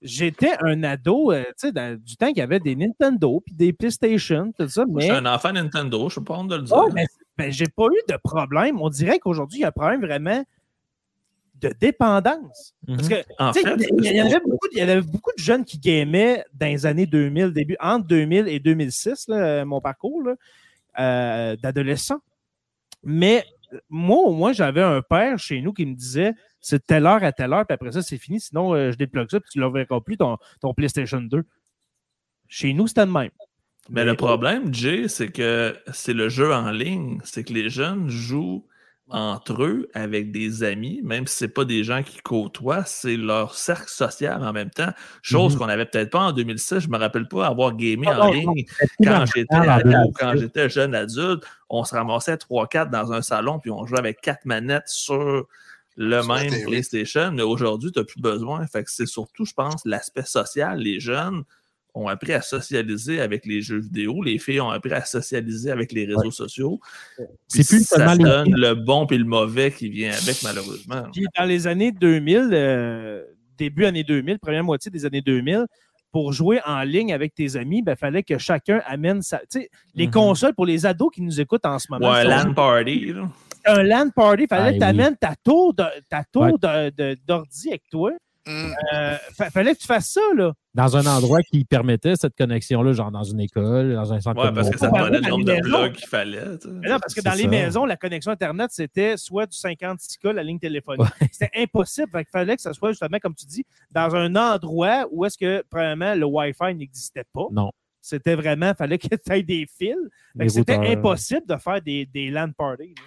[SPEAKER 1] j'étais un ado, euh, tu sais, du temps qu'il y avait des Nintendo, puis des PlayStation, tout ça, mais...
[SPEAKER 3] Je suis un enfant Nintendo, je suis pas honte de le dire.
[SPEAKER 1] Oh, mais, ben, j'ai pas eu de problème. On dirait qu'aujourd'hui, il y a un problème vraiment de dépendance. Parce que,
[SPEAKER 3] en fait,
[SPEAKER 1] il y, avait beaucoup, il y en avait beaucoup de jeunes qui gamaient dans les années 2000, début, entre 2000 et 2006, là, mon parcours euh, d'adolescent. Mais moi, au moins, j'avais un père chez nous qui me disait c'est telle heure à telle heure, puis après ça, c'est fini. Sinon, euh, je déplugue ça, puis tu ne verras plus, ton, ton PlayStation 2. Chez nous, c'était le même.
[SPEAKER 3] Mais le problème, Jay, c'est que c'est le jeu en ligne. C'est que les jeunes jouent entre eux avec des amis, même si c'est pas des gens qui côtoient, c'est leur cercle social en même temps. Chose
[SPEAKER 2] Mhm.
[SPEAKER 3] qu'on n'avait peut-être pas en 2006. Je me rappelle pas avoir gamé
[SPEAKER 1] Ah,
[SPEAKER 3] en
[SPEAKER 1] non,
[SPEAKER 3] ligne quand
[SPEAKER 2] dans-
[SPEAKER 3] j'étais
[SPEAKER 2] dans
[SPEAKER 3] ado,
[SPEAKER 2] le-
[SPEAKER 3] quand j'étais jeune adulte. On se ramassait 3-4 dans un salon, puis on jouait avec quatre manettes sur le même. PlayStation. Mais aujourd'hui, tu n'as plus besoin. Fait que c'est surtout, je pense, l'aspect social. Les jeunes ont appris à socialiser avec les jeux vidéo. Les filles ont appris à socialiser avec les réseaux sociaux.
[SPEAKER 2] C'est plus
[SPEAKER 3] ça
[SPEAKER 2] seulement
[SPEAKER 3] donne le bon et le mauvais qui vient avec, malheureusement.
[SPEAKER 1] Puis dans les années 2000, euh, début années 2000, première moitié des années 2000, pour jouer en ligne avec tes amis, il fallait que chacun amène sa. Tu sais, les
[SPEAKER 2] Mhm.
[SPEAKER 1] consoles pour les ados qui nous écoutent en ce moment.
[SPEAKER 3] Ouais,
[SPEAKER 1] sont-
[SPEAKER 3] LAN party. là.
[SPEAKER 1] un LAN party, il fallait
[SPEAKER 2] Ah,
[SPEAKER 1] que tu amènes ta tour
[SPEAKER 2] Ouais.
[SPEAKER 1] d'ordi avec toi.
[SPEAKER 4] Hum,
[SPEAKER 1] Euh, fa- fallait que tu fasses ça, là.
[SPEAKER 2] Dans un endroit qui permettait cette connexion-là, genre dans une école, dans un centre
[SPEAKER 3] Ouais, parce que ça
[SPEAKER 1] ouais,
[SPEAKER 3] le nombre
[SPEAKER 1] dans
[SPEAKER 3] de
[SPEAKER 1] les maisons.
[SPEAKER 3] blogs qu'il fallait. tu sais.
[SPEAKER 1] Mais non, parce que dans les maisons, la connexion Internet, c'était soit du 56K, la ligne téléphonique. C'était impossible. Fait qu'il fallait que ça soit justement, comme tu dis, dans un endroit où est-ce que, premièrement, le Wi-Fi n'existait pas.
[SPEAKER 2] Non.
[SPEAKER 1] C'était vraiment, il fallait que tu aies des fils. C'était impossible de faire des, des LAN parties. là.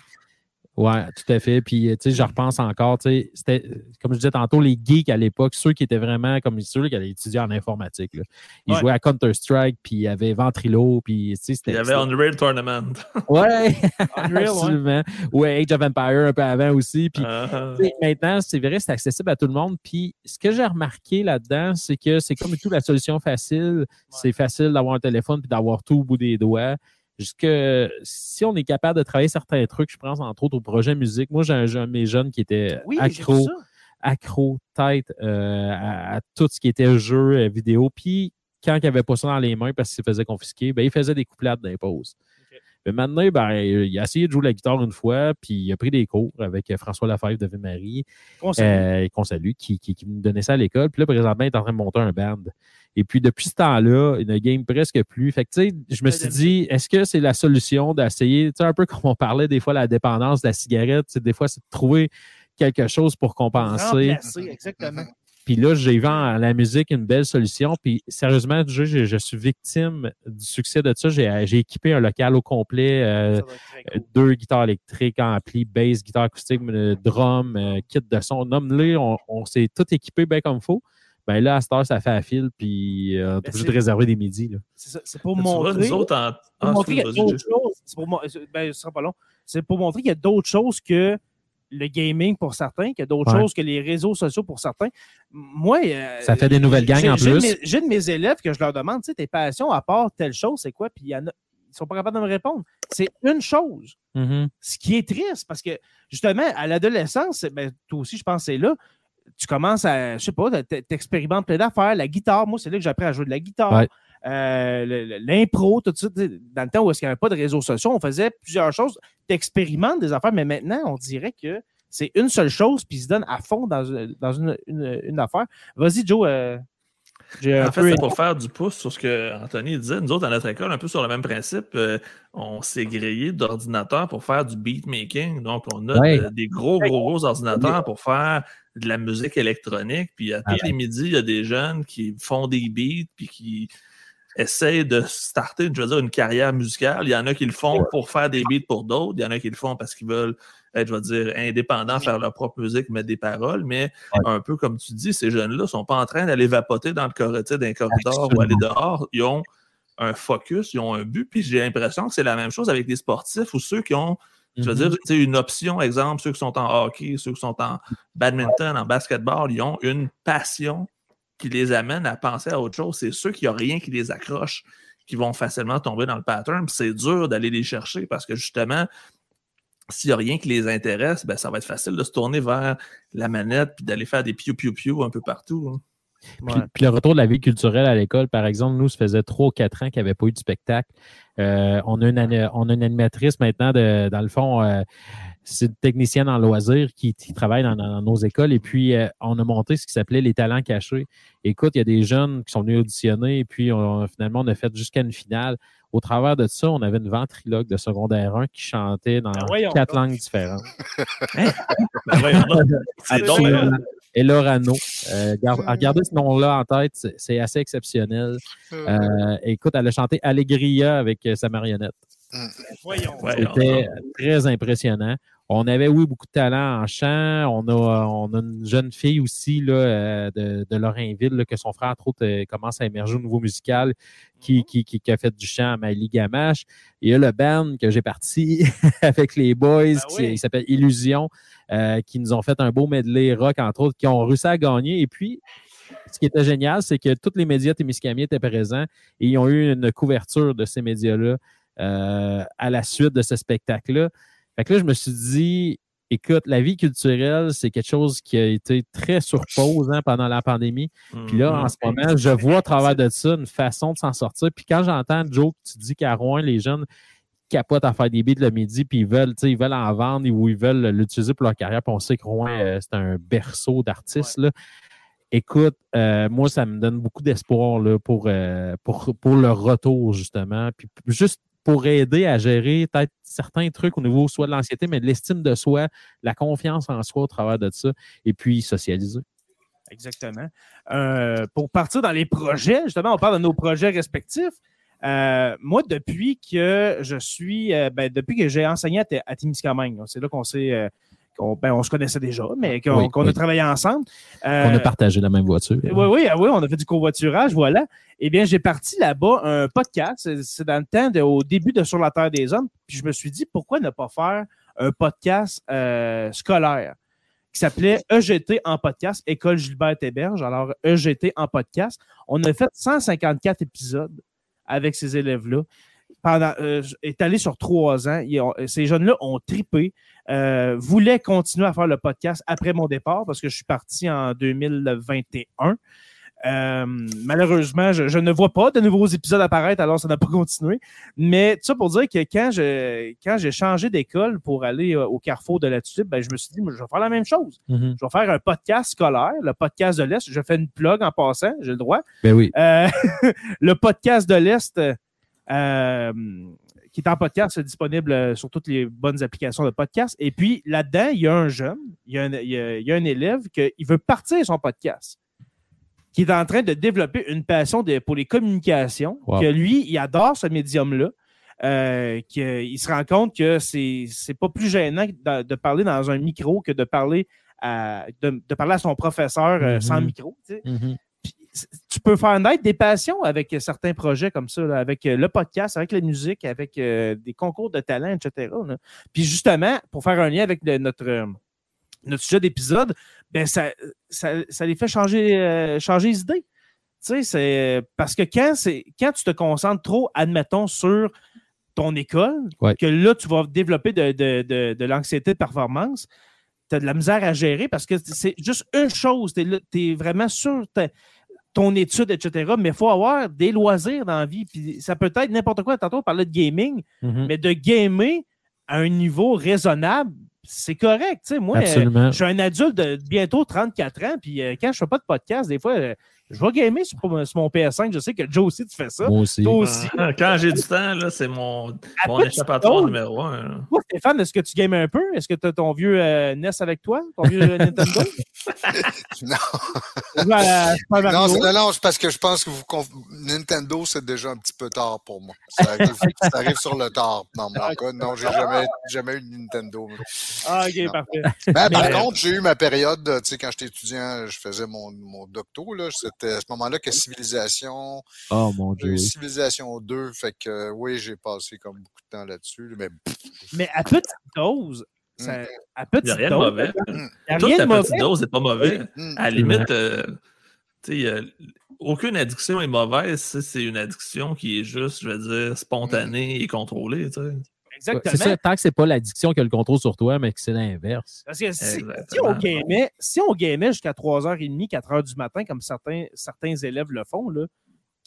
[SPEAKER 2] Ouais, tout à fait. Puis, tu sais, je repense encore, tu sais, c'était, comme je disais tantôt, les geeks à l'époque, ceux qui étaient vraiment comme ceux qui allaient étudier en informatique. là. Ils
[SPEAKER 1] Ouais.
[SPEAKER 2] jouaient à Counter-Strike, puis il y avait Ventrilo, puis, tu sais, c'était.
[SPEAKER 3] Il y avait Unreal Tournament.
[SPEAKER 2] Ouais,
[SPEAKER 1] Unreal, ouais.
[SPEAKER 2] absolument. Ouais, Age of Empire un peu avant aussi. Puis,
[SPEAKER 3] Ah,
[SPEAKER 2] tu sais, maintenant, c'est vrai, c'est accessible à tout le monde. Puis, ce que j'ai remarqué là-dedans, c'est que c'est comme tout la solution facile. C'est facile d'avoir un téléphone puis d'avoir tout au bout des doigts. Jusque si on est capable de travailler certains trucs, je pense entre autres au projet musique. Moi, j'ai un, un de mes jeunes qui était
[SPEAKER 1] Oui,
[SPEAKER 2] accro, accro tête euh, à, à tout ce qui était jeu euh, vidéo. Puis quand il avait pas ça dans les mains parce qu'il se faisait confisquer, ben, il faisait des couplades d'impôts. Mais maintenant, ben, il a essayé de jouer la guitare une fois, puis il a pris des cours avec euh, François Lafèvre de Ville-Marie, euh, qu'on salue, qui, qui, qui nous donnait ça à l'école. Puis là, présentement, il est en train de monter un band. Et puis, depuis ce temps-là, il ne game presque plus. Fait que, tu sais, je me suis dit, est-ce que c'est la solution d'essayer, tu sais, un peu comme on parlait des fois, la dépendance de la cigarette, des fois, c'est de trouver quelque chose pour compenser.
[SPEAKER 1] Remplacer, exactement.
[SPEAKER 2] Puis là, j'ai vu en la musique une belle solution. Puis sérieusement, je, je, je suis victime du succès de ça. J'ai j'ai équipé un local au complet, euh,
[SPEAKER 1] cool.
[SPEAKER 2] deux guitares électriques, ampli, bass, guitare acoustique, euh, drum, euh, kit de son. Nomme-les, on, on s'est tout équipé bien comme il faut. Ben là, à cette heure, ça fait à fil, puis euh, on est
[SPEAKER 1] Ben,
[SPEAKER 2] obligé de réserver des midis. Là.
[SPEAKER 1] C'est ça, c'est pour montrer.
[SPEAKER 3] nous autres, en...
[SPEAKER 1] pour montrer qu'il y a d'autres choses. C'est pour ben, ce sera pas long. C'est pour montrer qu'il y a d'autres choses que le gaming pour certains, qu'il y a d'autres
[SPEAKER 2] Ouais.
[SPEAKER 1] choses que les réseaux sociaux pour certains. Moi, euh,
[SPEAKER 2] Ça fait des nouvelles gangs en plus.
[SPEAKER 1] J'ai de mes élèves que je leur demande, tu sais, tes passions à part telle chose, c'est quoi? Puis il y en a, ils sont pas capables de me répondre. C'est une chose.
[SPEAKER 2] Mhm.
[SPEAKER 1] Ce qui est triste, parce que justement, à l'adolescence, ben, toi aussi, je pense que c'est là, tu commences à, je sais pas, t'expérimentes plein d'affaires. La guitare, moi, c'est là que j'ai appris à jouer de la guitare.
[SPEAKER 2] Ouais.
[SPEAKER 1] Euh, L'impro, tout ça. Dans le temps où il n'y avait pas de réseaux sociaux, on faisait plusieurs choses. Tu expérimentes des affaires, mais maintenant, on dirait que c'est une seule chose, puis ils se donnent à fond dans, dans une, une- une affaire. Vas-y, Joe. euh,
[SPEAKER 3] En fait, c'est pour faire du pouce sur ce que Anthony disait. Nous autres, à notre école, un peu sur le même principe, euh, on s'est grillé d'ordinateurs pour faire du beatmaking. Donc, on a
[SPEAKER 2] Ouais.
[SPEAKER 3] euh, des gros, gros, gros ordinateurs pour faire de la musique électronique. Puis, à tous
[SPEAKER 2] Ah
[SPEAKER 3] les midis, il y a des jeunes qui font des beats puis qui essayent de starter, je veux dire, une carrière musicale. Il y en a qui le font pour faire des beats pour d'autres. Il y en a qui le font parce qu'ils veulent être, je veux dire, indépendants, faire leur propre musique, mettre des paroles. Mais un peu comme tu dis, ces jeunes-là ne sont pas en train d'aller vapoter dans le corridor, d'un corridor ou aller dehors. Ils ont un focus, ils ont un but. Puis j'ai l'impression que c'est la même chose avec les sportifs ou ceux qui ont, je veux
[SPEAKER 2] Mhm.
[SPEAKER 3] dire, sais, une option, exemple, ceux qui sont en hockey, ceux qui sont en badminton, en basketball, ils ont une passion qui les amène à penser à autre chose. C'est ceux qui n'ont rien qui les accroche qui vont facilement tomber dans le pattern. C'est dur d'aller les chercher parce que justement, s'il n'y a rien qui les intéresse, ben, ça va être facile de se tourner vers la manette puis d'aller faire des piou-piou-piou un peu partout. hein.
[SPEAKER 2] Puis,
[SPEAKER 1] Ouais.
[SPEAKER 2] puis le retour de la vie culturelle à l'école, par exemple, nous, ça faisait trois ou quatre ans qu'il n'y avait pas eu de spectacle. Euh, on, a une, on a une animatrice maintenant, de, dans le fond, euh, c'est une technicienne en loisirs qui, qui travaille dans, dans nos écoles. Et puis, euh, on a monté ce qui s'appelait les talents cachés. Écoute, il y a des jeunes qui sont venus auditionner et puis on- finalement, on a fait jusqu'à une finale. Au travers de ça, on avait une ventriloque de secondaire 1 qui chantait dans
[SPEAKER 1] Ben voyons
[SPEAKER 2] quatre
[SPEAKER 1] donc.
[SPEAKER 2] langues différentes.
[SPEAKER 3] Ben, c'est donc, euh,
[SPEAKER 2] Et Lorano. Euh, gar- regardez ce nom-là en tête, c'est- assez exceptionnel. Euh, écoute, elle a chanté Allegria avec euh, sa marionnette.
[SPEAKER 1] Voyons.
[SPEAKER 3] voyons
[SPEAKER 2] C'était très impressionnant. On avait, oui, beaucoup de talent en chant. On a, on a une jeune fille aussi là, euh, de, de Lorrainville, là, que son frère, entre autres, euh, commence à émerger au niveau musical, qui, qui, qui, qui a fait du chant à Maëlie Gamache. Il y a le band que j'ai parti avec les boys,
[SPEAKER 1] Ben
[SPEAKER 2] qui
[SPEAKER 1] oui.
[SPEAKER 2] s'appelle Illusion, euh, qui nous ont fait un beau medley rock, entre autres, qui ont réussi à gagner. Et puis, ce qui était génial, c'est que tous les médias Témiscamingue étaient présents et ils ont eu une couverture de ces médias-là euh, à la suite de ce spectacle-là. Fait que là, je me suis dit, écoute, la vie culturelle, c'est quelque chose qui a été très sur pause hein, pendant la pandémie. Puis là, en ce moment, je vois à travers de ça une façon de s'en sortir. Puis quand j'entends, Joe, que tu dis qu'à Rouen, les jeunes capotent à faire des beats le midi, puis ils veulent, tu sais, ils veulent en vendre ou ils veulent l'utiliser pour leur carrière. Puis on sait que Rouen, euh, c'est un berceau d'artistes. là. Écoute, euh, moi, ça me donne beaucoup d'espoir là, pour, euh, pour, pour le retour, justement. Puis juste pour aider à gérer peut-être certains trucs au niveau soit de l'anxiété, mais de l'estime de soi, la confiance en soi au travers de ça, et puis socialiser.
[SPEAKER 1] Exactement. Euh, pour partir dans les projets, justement, on parle de nos projets respectifs. Euh, moi, depuis que je suis, euh, ben, depuis que j'ai enseigné à, à Témiscamingue, c'est là qu'on s'est, qu'on- ben, on se connaissait déjà, mais qu'on
[SPEAKER 2] Oui,
[SPEAKER 1] qu'on a travaillé ensemble.
[SPEAKER 2] On
[SPEAKER 1] Euh,
[SPEAKER 2] a partagé la même voiture.
[SPEAKER 1] oui, oui, ah oui, on a fait du covoiturage, voilà. Eh bien, j'ai parti là-bas un podcast. C'est- C'est dans le temps, de- au début de Sur la Terre des Hommes. Puis je me suis dit, pourquoi ne pas faire un podcast euh, scolaire qui s'appelait EGT en podcast, École Gilbert Héberge. Alors, EGT en podcast. On a fait 154 épisodes avec ces élèves-là. Pendant, euh, étalé sur trois ans, Ils ont- ces jeunes-là ont tripé, euh, voulaient continuer à faire le podcast après mon départ parce que je suis parti en 2021. Euh, malheureusement, je, je ne vois pas de nouveaux épisodes apparaître, alors ça n'a pas continué. Mais tout ça pour dire que quand je quand j'ai changé d'école pour aller euh, au carrefour de l'attitude, ben, je me suis dit, moi, je vais faire la même chose.
[SPEAKER 2] Mhm.
[SPEAKER 1] Je vais faire un podcast scolaire, le podcast de l'Est. Je fais une plug en passant, j'ai le droit.
[SPEAKER 2] Ben oui.
[SPEAKER 1] Euh, le podcast de l'Est, euh, qui est en podcast, disponible euh, sur toutes les bonnes applications de podcast. Et puis là-dedans, il y a un jeune, il y a un, il y a- il y a un élève qui veut partir son podcast, qui est en train de développer une passion de- pour les communications,
[SPEAKER 2] Wow.
[SPEAKER 1] que lui, il adore ce médium-là. Euh, qu'il se rend compte que c'est c'est pas plus gênant de, de parler dans un micro que de parler à, de, de parler à son professeur euh, sans micro. tu sais.
[SPEAKER 2] Mhm.
[SPEAKER 1] Tu peux faire naître des passions avec euh, certains projets comme ça, là, avec euh, le podcast, avec la musique, avec euh, des concours de talent, etc. là. Puis justement, pour faire un lien avec le- notre, notre sujet d'épisode, ben ça, ça, ça les fait changer, euh, changer les idées. Tu sais, c'est parce que quand, quand tu te concentres trop, admettons, sur ton école,
[SPEAKER 2] Ouais.
[SPEAKER 1] que là, tu vas développer de, de- de- de l'anxiété de performance, as de la misère à gérer parce que c'est juste une chose. Tu es, vraiment sur ton étude, etc. Mais il faut avoir des loisirs dans la vie. Puis ça peut être n'importe quoi. Tantôt, on parlait de gaming,
[SPEAKER 2] Mhm.
[SPEAKER 1] mais de gamer à un niveau raisonnable, c'est correct. tu sais. Moi, euh, je suis un adulte de bientôt 34 ans, puis euh, quand je fais pas de podcast, des fois, euh, je vais gamer sur, sur mon PS5. Je sais que Joe aussi, tu fais ça.
[SPEAKER 2] Moi aussi.
[SPEAKER 1] Toi aussi.
[SPEAKER 3] Ah, Quand j'ai du temps, là, c'est mon, mon échappatoire numéro un.
[SPEAKER 1] Toi, Stéphane, est-ce que tu games un peu? Est-ce que tu as ton vieux euh, NES avec toi? Ton vieux Nintendo?
[SPEAKER 4] Non. Non, c'est non, non, c'est parce que je pense que vous conf- Nintendo, c'est déjà un petit peu tard pour moi. Ça arrive, ça arrive sur le tard dans mon cas. Non, j'ai jamais, jamais eu de Nintendo.
[SPEAKER 1] Ah, ok,
[SPEAKER 4] Non.
[SPEAKER 1] parfait.
[SPEAKER 4] Ben, par
[SPEAKER 1] Mais-
[SPEAKER 4] contre, j'ai eu ma période, tu sais, quand j'étais étudiant, je faisais mon, mon docto, là. C'était à ce moment-là que Civilisation,
[SPEAKER 2] Oh mon
[SPEAKER 4] j'ai eu
[SPEAKER 2] Dieu.
[SPEAKER 4] Civilisation 2, fait que euh, oui, j'ai passé comme beaucoup de temps là-dessus, mais
[SPEAKER 1] Mais à petite dose, ça- à petite
[SPEAKER 3] Il n'y a rien de
[SPEAKER 1] dose,
[SPEAKER 3] mauvais.
[SPEAKER 1] il y a
[SPEAKER 3] Toute
[SPEAKER 1] rien de
[SPEAKER 3] ta
[SPEAKER 1] mauvais.
[SPEAKER 3] petite dose n'est pas mauvais.
[SPEAKER 4] Mm.
[SPEAKER 3] À la limite, euh, tu sais, euh, aucune addiction est mauvaise si c'est une addiction qui est juste, je veux dire, spontanée et contrôlée. tu sais.
[SPEAKER 2] Ouais,
[SPEAKER 1] Exactement.
[SPEAKER 2] C'est ça, tant que c'est pas l'addiction qui a le contrôle sur toi, mais que c'est l'inverse.
[SPEAKER 1] Parce que si, on gamait, si on gamait jusqu'à 3h30, 4h du matin, comme certains, certains élèves le font, là,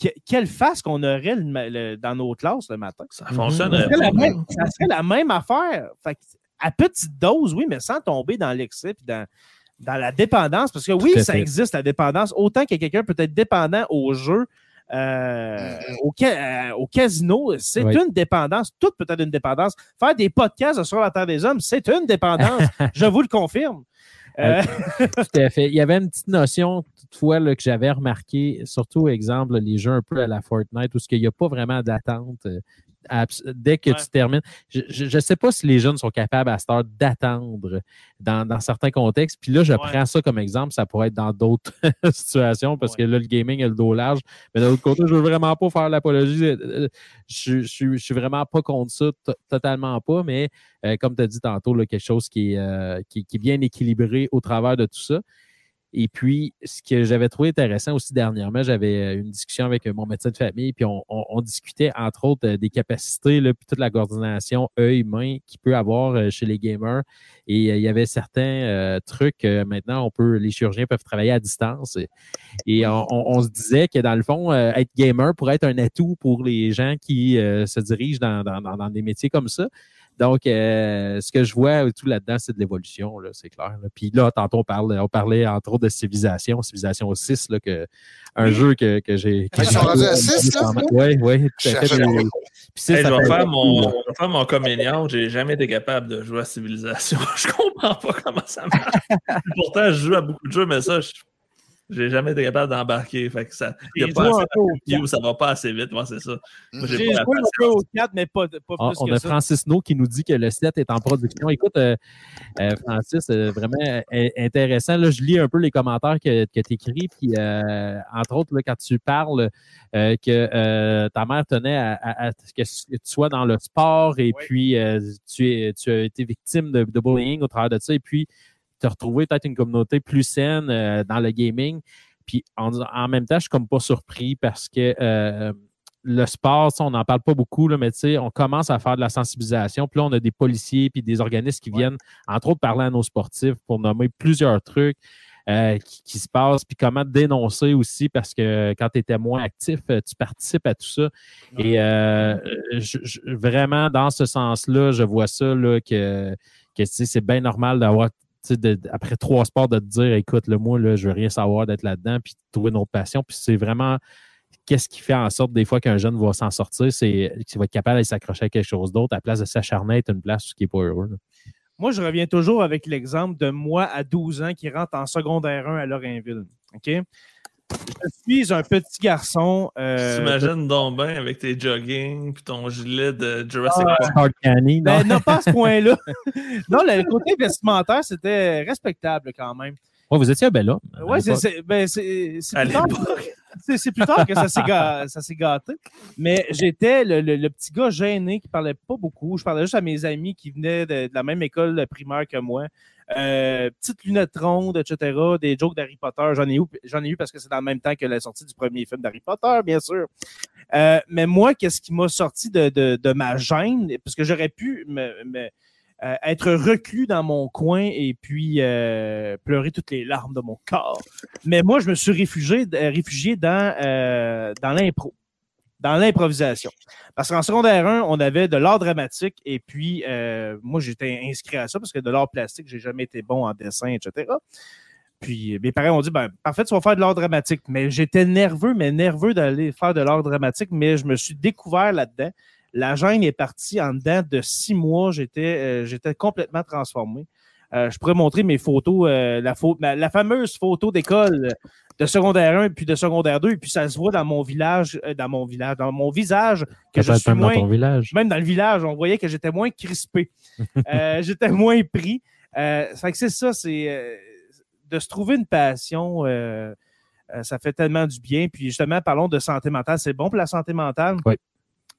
[SPEAKER 1] que- quelle face qu'on aurait le ma- le- dans nos classes le matin?
[SPEAKER 3] Ça fonctionnerait
[SPEAKER 1] Ça serait, la
[SPEAKER 3] pas.
[SPEAKER 1] même, ça serait la même affaire. Fait que, à petite dose, oui, mais sans tomber dans l'excès et dans, dans la dépendance. Parce que oui, ça
[SPEAKER 2] fait.
[SPEAKER 1] existe, la dépendance. Autant que quelqu'un peut être dépendant au jeu, euh, au, ca- euh, au casino, c'est
[SPEAKER 2] Oui.
[SPEAKER 1] une dépendance. Tout peut être une dépendance. Faire des podcasts sur la Terre des Hommes, c'est une dépendance. Je vous le confirme. Euh,
[SPEAKER 2] Tout à fait. Il y avait une petite notion, toutefois, là, que j'avais remarqué, surtout, exemple, les jeux un peu à la Fortnite, où il n'y a pas vraiment d'attente. Dès que
[SPEAKER 1] Ouais.
[SPEAKER 2] tu termines, je ne sais pas si les jeunes sont capables à cette heure d'attendre dans, dans certains contextes. Puis là, je
[SPEAKER 1] Ouais.
[SPEAKER 2] prends ça comme exemple, ça pourrait être dans d'autres situations parce
[SPEAKER 1] Ouais.
[SPEAKER 2] que là, le gaming a le dos large. Mais de l'autre côté, je veux vraiment pas faire l'apologie. Je, je, suis- je suis vraiment pas contre ça, to- totalement pas. Mais euh, comme tu as dit tantôt, là, quelque chose qui est, euh, qui, qui est bien équilibré au travers de tout ça. Et puis, ce que j'avais trouvé intéressant aussi dernièrement, j'avais euh, une discussion avec euh, mon médecin de famille, puis on, on- on discutait entre autres euh, des capacités, là, puis toute la coordination œil-main qu'il peut avoir chez les gamers. Et euh, il y avait certains euh, trucs, euh, maintenant, on peut, les chirurgiens peuvent travailler à distance. Et, et on, on- se disait que dans le fond, euh, être gamer pourrait être un atout pour les gens qui euh, se dirigent dans, dans- dans- dans des métiers comme ça. Donc, euh, ce que je vois tout là-dedans, c'est de l'évolution, là, c'est clair. là. Puis là, tantôt, on, parle, on parlait entre autres de Civilisation, Civilisation 6, là, que, un jeu que, que j'ai.
[SPEAKER 4] Ah, ils sont rendus à 6, là?
[SPEAKER 2] Oui, oui, tout à fait.
[SPEAKER 4] Cherche-
[SPEAKER 2] Puis
[SPEAKER 3] Hey,
[SPEAKER 2] ça
[SPEAKER 3] je, vais faire mon, je vais faire mon. J'ai jamais été capable de jouer à Civilisation. je comprends pas comment ça marche. Pourtant, je joue à beaucoup de jeux, mais ça, je j'ai jamais été capable d'embarquer. Fait que ça, il y a pas assez
[SPEAKER 1] un peu au
[SPEAKER 3] de view, ça va pas assez vite. Moi, c'est ça.
[SPEAKER 1] J'ai joué un peu au 4, mais pas, pas
[SPEAKER 2] Ah,
[SPEAKER 1] plus
[SPEAKER 2] on
[SPEAKER 1] que
[SPEAKER 2] a
[SPEAKER 1] ça.
[SPEAKER 2] Francis No qui nous dit que le 7 est en production. Écoute, euh, euh, Francis, euh, vraiment euh, intéressant. Là, je lis un peu les commentaires que, que tu écris. Puis, euh, entre autres, là, quand tu parles euh, que euh, ta mère tenait à, à- que tu sois dans le sport et
[SPEAKER 1] Oui.
[SPEAKER 2] puis euh, tu, es, tu as été victime de, de bullying au travers de ça. Et puis, tu as retrouvé peut-être une communauté plus saine euh, dans le gaming. Puis, en, en même temps, je suis comme pas surpris parce que euh, le sport, on n'en parle pas beaucoup, là, mais tu sais, on commence à faire de la sensibilisation. Puis là, on a des policiers puis des organismes qui
[SPEAKER 1] Ouais.
[SPEAKER 2] viennent, entre autres, parler à nos sportifs pour nommer plusieurs trucs euh, qui, qui se passent, puis comment dénoncer aussi, parce que quand tu étais moins actif, tu participes à tout ça. Et euh, je- je- vraiment, dans ce sens-là, je vois ça, là, que, que tu sais, c'est bien normal d'avoir de- après trois sports, de te dire, écoute, le moi, là, je veux rien savoir d'être là-dedans, puis trouver une autre passion. Puis c'est vraiment qu'est-ce qui fait en sorte des fois qu'un jeune va s'en sortir, c'est qu'il va être capable de s'accrocher à quelque chose d'autre à la place de s'acharner à une place qui n'est pas heureux.
[SPEAKER 1] Moi, je reviens toujours avec l'exemple de moi à 12 ans qui rentre en secondaire 1 à Lorrainville. OK? Je suis un petit garçon. euh,
[SPEAKER 3] T'imagines donc bien avec tes jogging puis ton gilet de Jurassic
[SPEAKER 1] Ah,
[SPEAKER 3] Park.
[SPEAKER 2] Canny, non?
[SPEAKER 1] Ben, non, pas à ce point-là. non, le côté vestimentaire, c'était respectable quand même.
[SPEAKER 2] Ouais, vous étiez un bel homme. à
[SPEAKER 1] Oui, c'est, ben, plus plus tard que ça s'est, gâté. Mais j'étais le, le- le petit gars gêné qui parlait pas beaucoup. Je parlais juste à mes amis qui venaient de, de la même école primaire que moi. Euh, petites lunettes rondes, etc. Des jokes d'Harry Potter. J'en ai eu, j'en ai eu parce que c'est dans le même temps que la sortie du premier film d'Harry Potter, bien sûr. Euh, mais moi, qu'est-ce qui m'a sorti de, de, de ma gêne? Parce que j'aurais pu me, me- euh, être reclus dans mon coin et puis euh, pleurer toutes les larmes de mon corps. Mais moi, je me suis réfugié, euh, réfugié dans, euh, dans l'impro, dans l'improvisation. Parce qu'en secondaire 1, on avait de l'art dramatique et puis euh, moi, j'étais inscrit à ça parce que de l'art plastique, j'ai jamais été bon en dessin, etc. Puis mes parents ont dit, ben, parfait, tu vas faire de l'art dramatique. Mais j'étais nerveux, mais nerveux d'aller faire de l'art dramatique, mais je me suis découvert là-dedans. La gêne est partie en dedans de six mois. J'étais euh, j'étais complètement transformé. Euh, je pourrais montrer mes photos, euh, la, fameuse photo d'école de secondaire 1 puis de secondaire 2, et puis ça se voit dans mon village, euh, dans mon village, dans mon visage, que je suis
[SPEAKER 2] même
[SPEAKER 1] moins,
[SPEAKER 2] dans ton village.
[SPEAKER 1] même dans le village, on voyait que j'étais moins crispé. J'étais moins pris. Que c'est ça, c'est de se trouver une passion. euh, euh, ça fait tellement du bien. Puis justement, parlons de santé mentale. C'est bon pour la santé mentale?
[SPEAKER 2] Oui.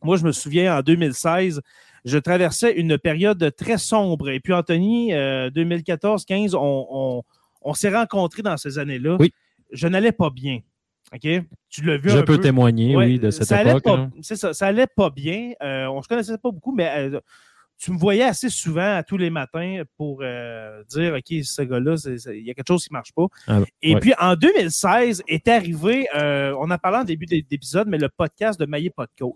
[SPEAKER 1] Moi, je me souviens en 2016, je traversais une période très sombre. Et puis, Anthony, euh, 2014-15, on, on- on s'est rencontrés dans ces années-là.
[SPEAKER 2] Oui.
[SPEAKER 1] Je n'allais pas bien. OK? Tu l'as vu
[SPEAKER 2] Je
[SPEAKER 1] un
[SPEAKER 2] peux
[SPEAKER 1] peu?
[SPEAKER 2] témoigner,
[SPEAKER 1] Ouais,
[SPEAKER 2] oui, de cette
[SPEAKER 1] ça
[SPEAKER 2] époque. hein.
[SPEAKER 1] C'est ça, ça allait pas bien. Euh, on se connaissait pas beaucoup, mais euh, tu me voyais assez souvent à tous les matins pour euh, dire OK, ce gars-là, il y a quelque chose qui marche pas.
[SPEAKER 2] Ah,
[SPEAKER 1] Et
[SPEAKER 2] ouais.
[SPEAKER 1] puis en 2016 est arrivé, euh, on en parlait en début d'é- d'épisode, mais le podcast de Maillé Podcote.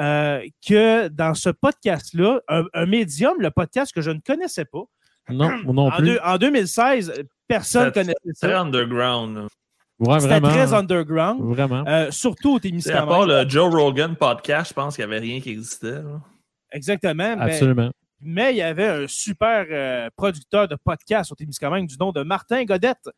[SPEAKER 1] Euh, que dans ce podcast-là, un, un médium, le podcast que je ne connaissais pas,
[SPEAKER 2] Non, non
[SPEAKER 1] en,
[SPEAKER 2] plus.
[SPEAKER 1] deux- en 2016, personne ne connaissait
[SPEAKER 3] Très
[SPEAKER 1] ça.
[SPEAKER 3] underground. là.
[SPEAKER 2] Ouais,
[SPEAKER 1] C'était très underground,
[SPEAKER 2] Vraiment.
[SPEAKER 1] euh, surtout au
[SPEAKER 3] sais, à
[SPEAKER 1] Témiscamingue.
[SPEAKER 3] part le Joe Rogan podcast, je pense qu'il n'y avait rien qui existait. là.
[SPEAKER 1] Exactement. ben,
[SPEAKER 2] Absolument.
[SPEAKER 1] Mais il y avait un super euh, producteur de podcast au Témiscamingue du nom de Martin Godette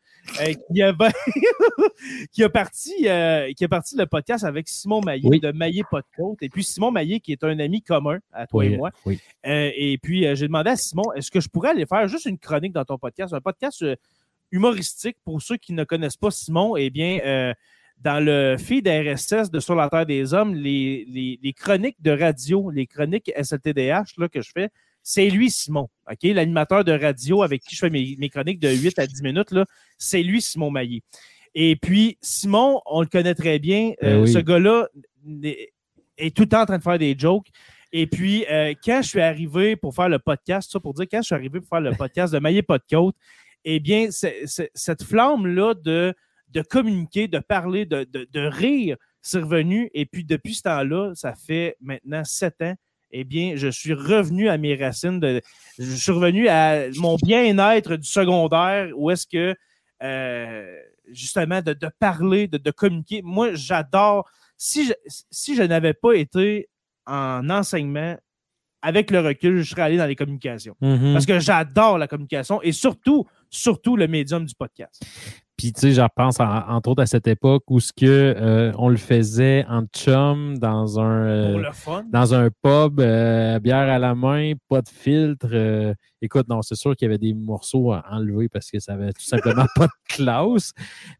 [SPEAKER 1] euh, qui, avait qui, a parti, euh, qui a parti le podcast avec Simon Maillé
[SPEAKER 2] Oui.
[SPEAKER 1] de Maillé Podcote. Et puis Simon Maillé qui est un ami commun à toi
[SPEAKER 2] Oui,
[SPEAKER 1] et moi.
[SPEAKER 2] oui.
[SPEAKER 1] Et puis j'ai demandé à Simon, est-ce que je pourrais aller faire juste une chronique dans ton podcast, un podcast humoristique pour ceux qui ne connaissent pas Simon, eh bien dans le feed RSS de Sur la Terre des Hommes, les, les- les chroniques de radio, les chroniques SLTDH là, que je fais, c'est lui, Simon. OK? L'animateur de radio avec qui je fais mes, mes chroniques de 8 à 10 minutes, là, c'est lui, Simon Maillé. Et puis, Simon, on le connaît très bien.
[SPEAKER 2] Eh
[SPEAKER 1] Euh,
[SPEAKER 2] oui.
[SPEAKER 1] Ce gars-là est tout le temps en train de faire des jokes. Et puis, euh, quand je suis arrivé pour faire le podcast, ça pour dire, quand je suis arrivé pour faire le podcast de Maillé Podcote, eh bien, cette flamme-là de, de communiquer, de parler, de, de, de rire, c'est revenu. Et puis, depuis ce temps-là, ça fait maintenant sept ans, eh bien, je suis revenu à mes racines. De, je suis revenu à mon bien-être du secondaire où est-ce que, euh, justement, de, de parler, de, de communiquer. Moi, j'adore. Si je, si je n'avais pas été en enseignement, avec le recul, je serais allé dans les communications.
[SPEAKER 2] Mhm.
[SPEAKER 1] Parce que j'adore la communication et surtout, surtout le médium du podcast.
[SPEAKER 2] Puis, tu sais, je repense en- entre autres à cette époque où ce que euh, on le faisait en chum dans un euh,
[SPEAKER 1] Pour le fun?
[SPEAKER 2] dans un pub, euh, bière à la main, pas de filtre. euh, écoute, non, c'est sûr qu'il y avait des morceaux à enlever parce que ça avait tout simplement pas de classe.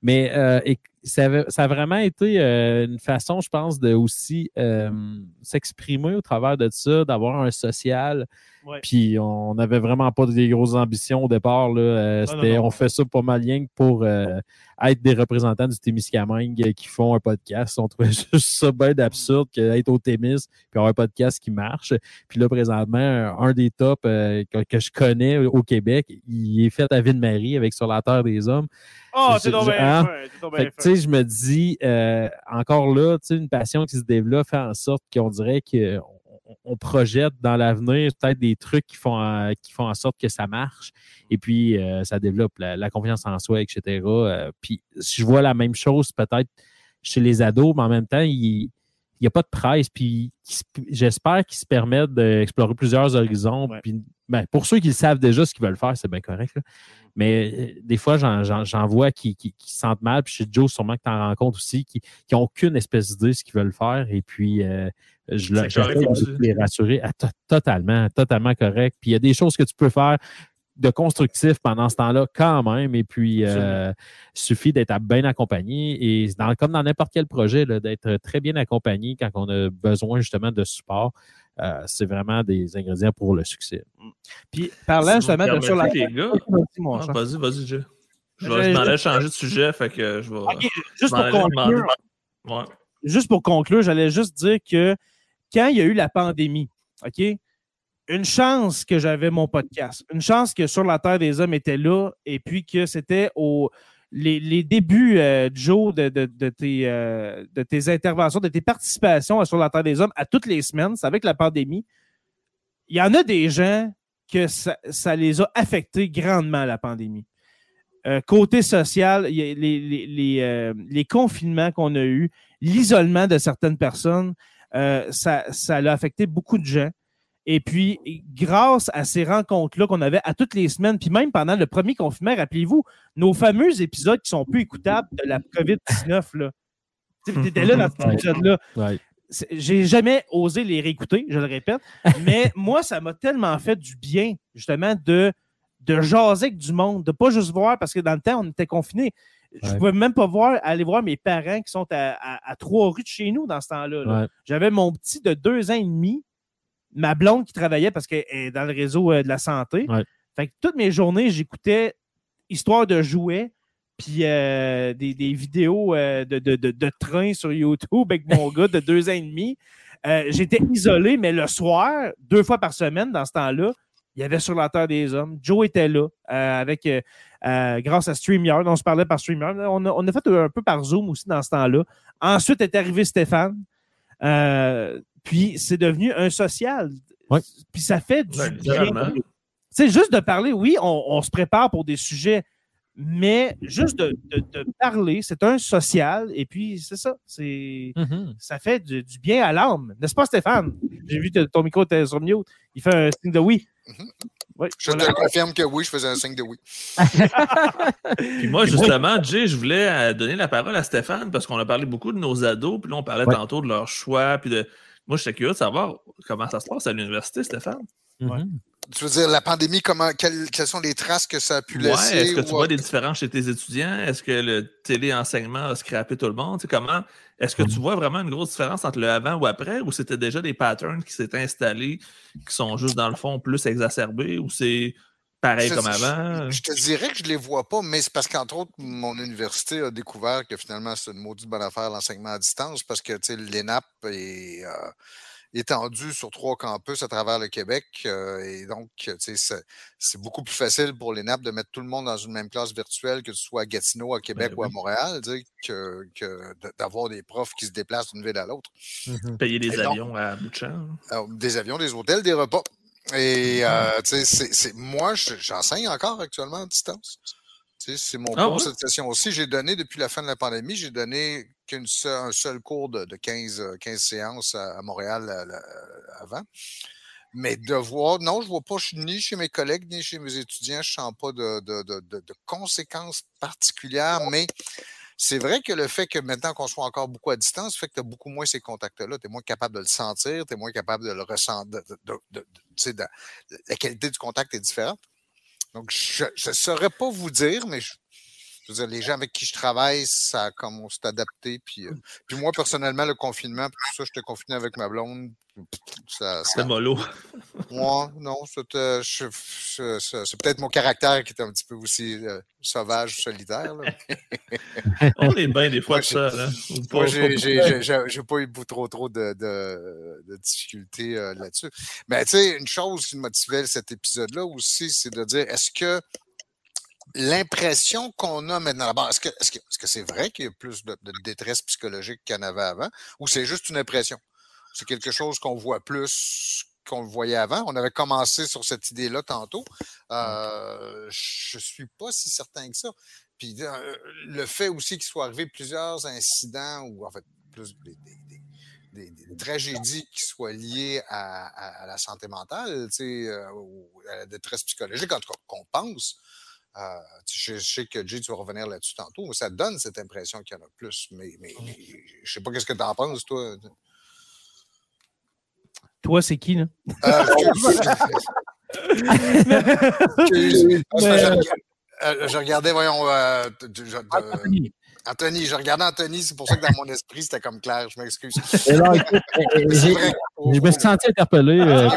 [SPEAKER 2] Mais euh, et ça, avait- ça a vraiment été euh, une façon, je pense, de aussi euh, s'exprimer au travers de ça, d'avoir un social.
[SPEAKER 1] Ouais.
[SPEAKER 2] Puis on n'avait vraiment pas des grosses ambitions au départ. Là. Euh,
[SPEAKER 1] Non, non,
[SPEAKER 2] c'était-
[SPEAKER 1] non.
[SPEAKER 2] On fait ça pas mal rien que pour euh, être des représentants du Témiscamingue qui font un podcast. On trouvait juste ça bien d'absurde qu'être au Témis puis avoir un podcast qui marche. Puis là, présentement, un un des tops euh, que, que je connais au Québec, il est fait à Ville-Marie avec Sur la Terre des Hommes.
[SPEAKER 1] Oh, c'est bien
[SPEAKER 2] hein? tu sais, je me dis, euh, encore là, tu sais, une passion qui se développe fait en sorte qu'on dirait qu'on on projette dans l'avenir peut-être des trucs qui font, en- qui font en sorte que ça marche. Et puis, euh, ça développe la, la confiance en soi, etc. Euh, puis, si je vois la même chose peut-être chez les ados, mais en même temps, il n'y a pas de presse. Puis, j'espère qu'ils se permettent d'explorer plusieurs horizons.
[SPEAKER 1] Ouais.
[SPEAKER 2] Puis, ben, pour ceux qui le savent déjà ce qu'ils veulent faire, c'est bien correct. là. Mais euh, des fois, j'en, vois qui, qui, qui se sentent mal. Puis chez Joe, sûrement que tu en rencontres aussi, qui n'ont aucune espèce d'idée de ce qu'ils veulent faire. Et puis, euh, je
[SPEAKER 3] correct
[SPEAKER 2] de les rassurer. Ah, to- totalement, totalement correct. Puis il y a des choses que tu peux faire de constructif pendant ce temps-là quand même. Et puis, euh, il suffit d'être bien accompagné. Et dans- comme dans n'importe quel projet, d'être très bien accompagné quand on a besoin justement de support. euh, c'est vraiment des ingrédients pour le succès.
[SPEAKER 1] Puis, parlant justement de sur la.
[SPEAKER 3] les gars. Ah, vas-y, vas-y. Je,
[SPEAKER 1] Je-
[SPEAKER 3] vais- je m'en changer de sujet, fait que je vais.
[SPEAKER 1] Juste
[SPEAKER 3] je
[SPEAKER 1] pour conclure,
[SPEAKER 3] demander- Ouais.
[SPEAKER 1] juste pour conclure, j'allais juste dire que quand il y a eu la pandémie, OK, une chance que j'avais mon podcast. Une chance que Sur la Terre des Hommes était là et puis que c'était au. Les, débuts, euh, Joe, de, tes, euh, de tes interventions, de tes participations à Sur la Terre des Hommes à toutes les semaines, c'est avec la pandémie. Il y en a des gens que ça, les a affectés grandement, la pandémie. Euh, côté social, les, les, les, confinements qu'on a eus, l'isolement de certaines personnes, ça, ça a affecté beaucoup de gens. Et puis, grâce à ces rencontres-là qu'on avait à toutes les semaines, puis même pendant le premier confinement, rappelez-vous, nos fameux épisodes qui sont plus écoutables de la COVID-19, là. Tu étais là dans cet épisode-là. J'ai jamais osé les réécouter, je le répète, mais moi, ça m'a tellement fait du bien, justement, de, de jaser avec du monde, de pas juste voir, parce que dans le temps, on était confinés. Je ne pouvais même pas voir, aller voir mes parents qui sont à, trois rues de chez nous dans ce temps-là. J'avais mon petit de deux ans et demi ma blonde qui travaillait parce qu'elle est dans le réseau euh, de la santé. Fait que toutes mes journées, j'écoutais histoire de jouets, puis euh, des, vidéos euh, de, de, train sur YouTube avec mon gars de deux ans et demi. J'étais isolé, mais le soir, deux fois par semaine, dans ce temps-là, il y avait sur la Terre des Hommes. Joe était là, avec, grâce à StreamYard. On se parlait par StreamYard. On a, on a, fait un peu par Zoom aussi dans ce temps-là. Ensuite est arrivé Stéphane. Puis c'est devenu un social. Puis ça fait du bien. C'est juste de parler, oui, on, se prépare pour des sujets, mais juste de, parler, c'est un social, et puis c'est ça. C'est, mm-hmm. Ça fait du, bien à l'âme. N'est-ce pas, Stéphane? J'ai vu que ton micro était sur mute. Il fait un signe de oui.
[SPEAKER 4] Mm-hmm. je te confirme que oui, je faisais un signe de oui.
[SPEAKER 3] puis moi, justement, Jay, je voulais euh, donner la parole à Stéphane parce qu'on a parlé beaucoup de nos ados, puis là, on parlait tantôt de leur choix, puis de moi, j'étais curieux de savoir comment ça se passe à l'université, Stéphane.
[SPEAKER 4] Mhm. Tu veux dire, la pandémie, comment, quelles, sont les traces que ça a pu laisser?
[SPEAKER 3] est-ce que tu vois des différences chez tes étudiants? Est-ce que le téléenseignement a scrappé tout le monde? comment, est-ce que tu mhm. vois vraiment une grosse différence entre le avant ou après, ou c'était déjà des patterns qui s'étaient installés, qui sont juste dans le fond plus exacerbés, ou c'est pareil comme avant?
[SPEAKER 4] Je, te dirais que je ne les vois pas, mais c'est parce qu'entre autres, mon université a découvert que finalement, c'est une maudite bonne affaire, l'enseignement à distance, parce que l'ENAP est, euh, étendu sur trois campus à travers le Québec. Euh, et donc, c'est beaucoup plus facile pour l'ENAP de mettre tout le monde dans une même classe virtuelle, que ce soit à Gatineau, à Québec ben ou à Montréal, que, que d'avoir des profs qui se déplacent d'une ville à l'autre.
[SPEAKER 3] Payer des avions à bout de
[SPEAKER 4] euh, Des avions, des hôtels, des repas. Et euh, c'est, moi, j'enseigne encore actuellement à distance. C'est mon ah, cours cette session aussi. J'ai donné, depuis la fin de la pandémie, j'ai donné qu'un seul, un seul cours de, 15, 15, séances à, Montréal avant. Mais de voir, non, je ne vois pas ni chez mes collègues, ni chez mes étudiants, je ne sens pas de, de, conséquences particulières, mais c'est vrai que le fait que maintenant qu'on soit encore beaucoup à distance fait que tu as beaucoup moins ces contacts-là. Tu es moins capable de le sentir, tu es moins capable de le ressentir. la qualité du contact est différente. Donc, je ne saurais pas vous dire, mais je, veux dire, les gens avec qui je travaille, ça commence à adapté. Puis, euh, puis moi, personnellement, le confinement, tout ça, j'étais confiné avec ma blonde.
[SPEAKER 3] C'est mollo.
[SPEAKER 4] Moi, non, c'est euh, peut-être mon caractère qui est un petit peu aussi euh, sauvage, solitaire.
[SPEAKER 3] On est bien des fois de ça. Là.
[SPEAKER 4] Moi, j'ai pas eu trop, trop de, de, difficultés euh, là-dessus. Mais tu sais, une chose qui me motivait cet épisode-là aussi, c'est de dire est-ce que l'impression qu'on a maintenant est-ce que c'est -ce vrai qu'il y a plus de, de détresse psychologique qu'il y en avait avant ou c'est juste une impression? C'est quelque chose qu'on voit plus qu'on le voyait avant. On avait commencé sur cette idée-là tantôt. Euh, je ne suis pas si certain que ça. Puis euh, le fait aussi qu'il soit arrivé plusieurs incidents ou en fait plus des, tragédies qui soient liées à, la santé mentale, euh, ou à la détresse psychologique, en tout cas qu'on pense. Je, sais que Jay, tu vas revenir là-dessus tantôt, mais ça donne cette impression qu'il y en a plus. Mais, mais, mais je ne sais pas qu'est-ce que tu en penses, toi.
[SPEAKER 1] Toi, c'est qui, là?
[SPEAKER 4] je, regardais, voyons. Euh, Anthony. Anthony, je regardais Anthony, c'est pour ça que dans mon esprit, c'était comme clair. Je m'excuse.
[SPEAKER 2] je me suis senti interpellé. Euh,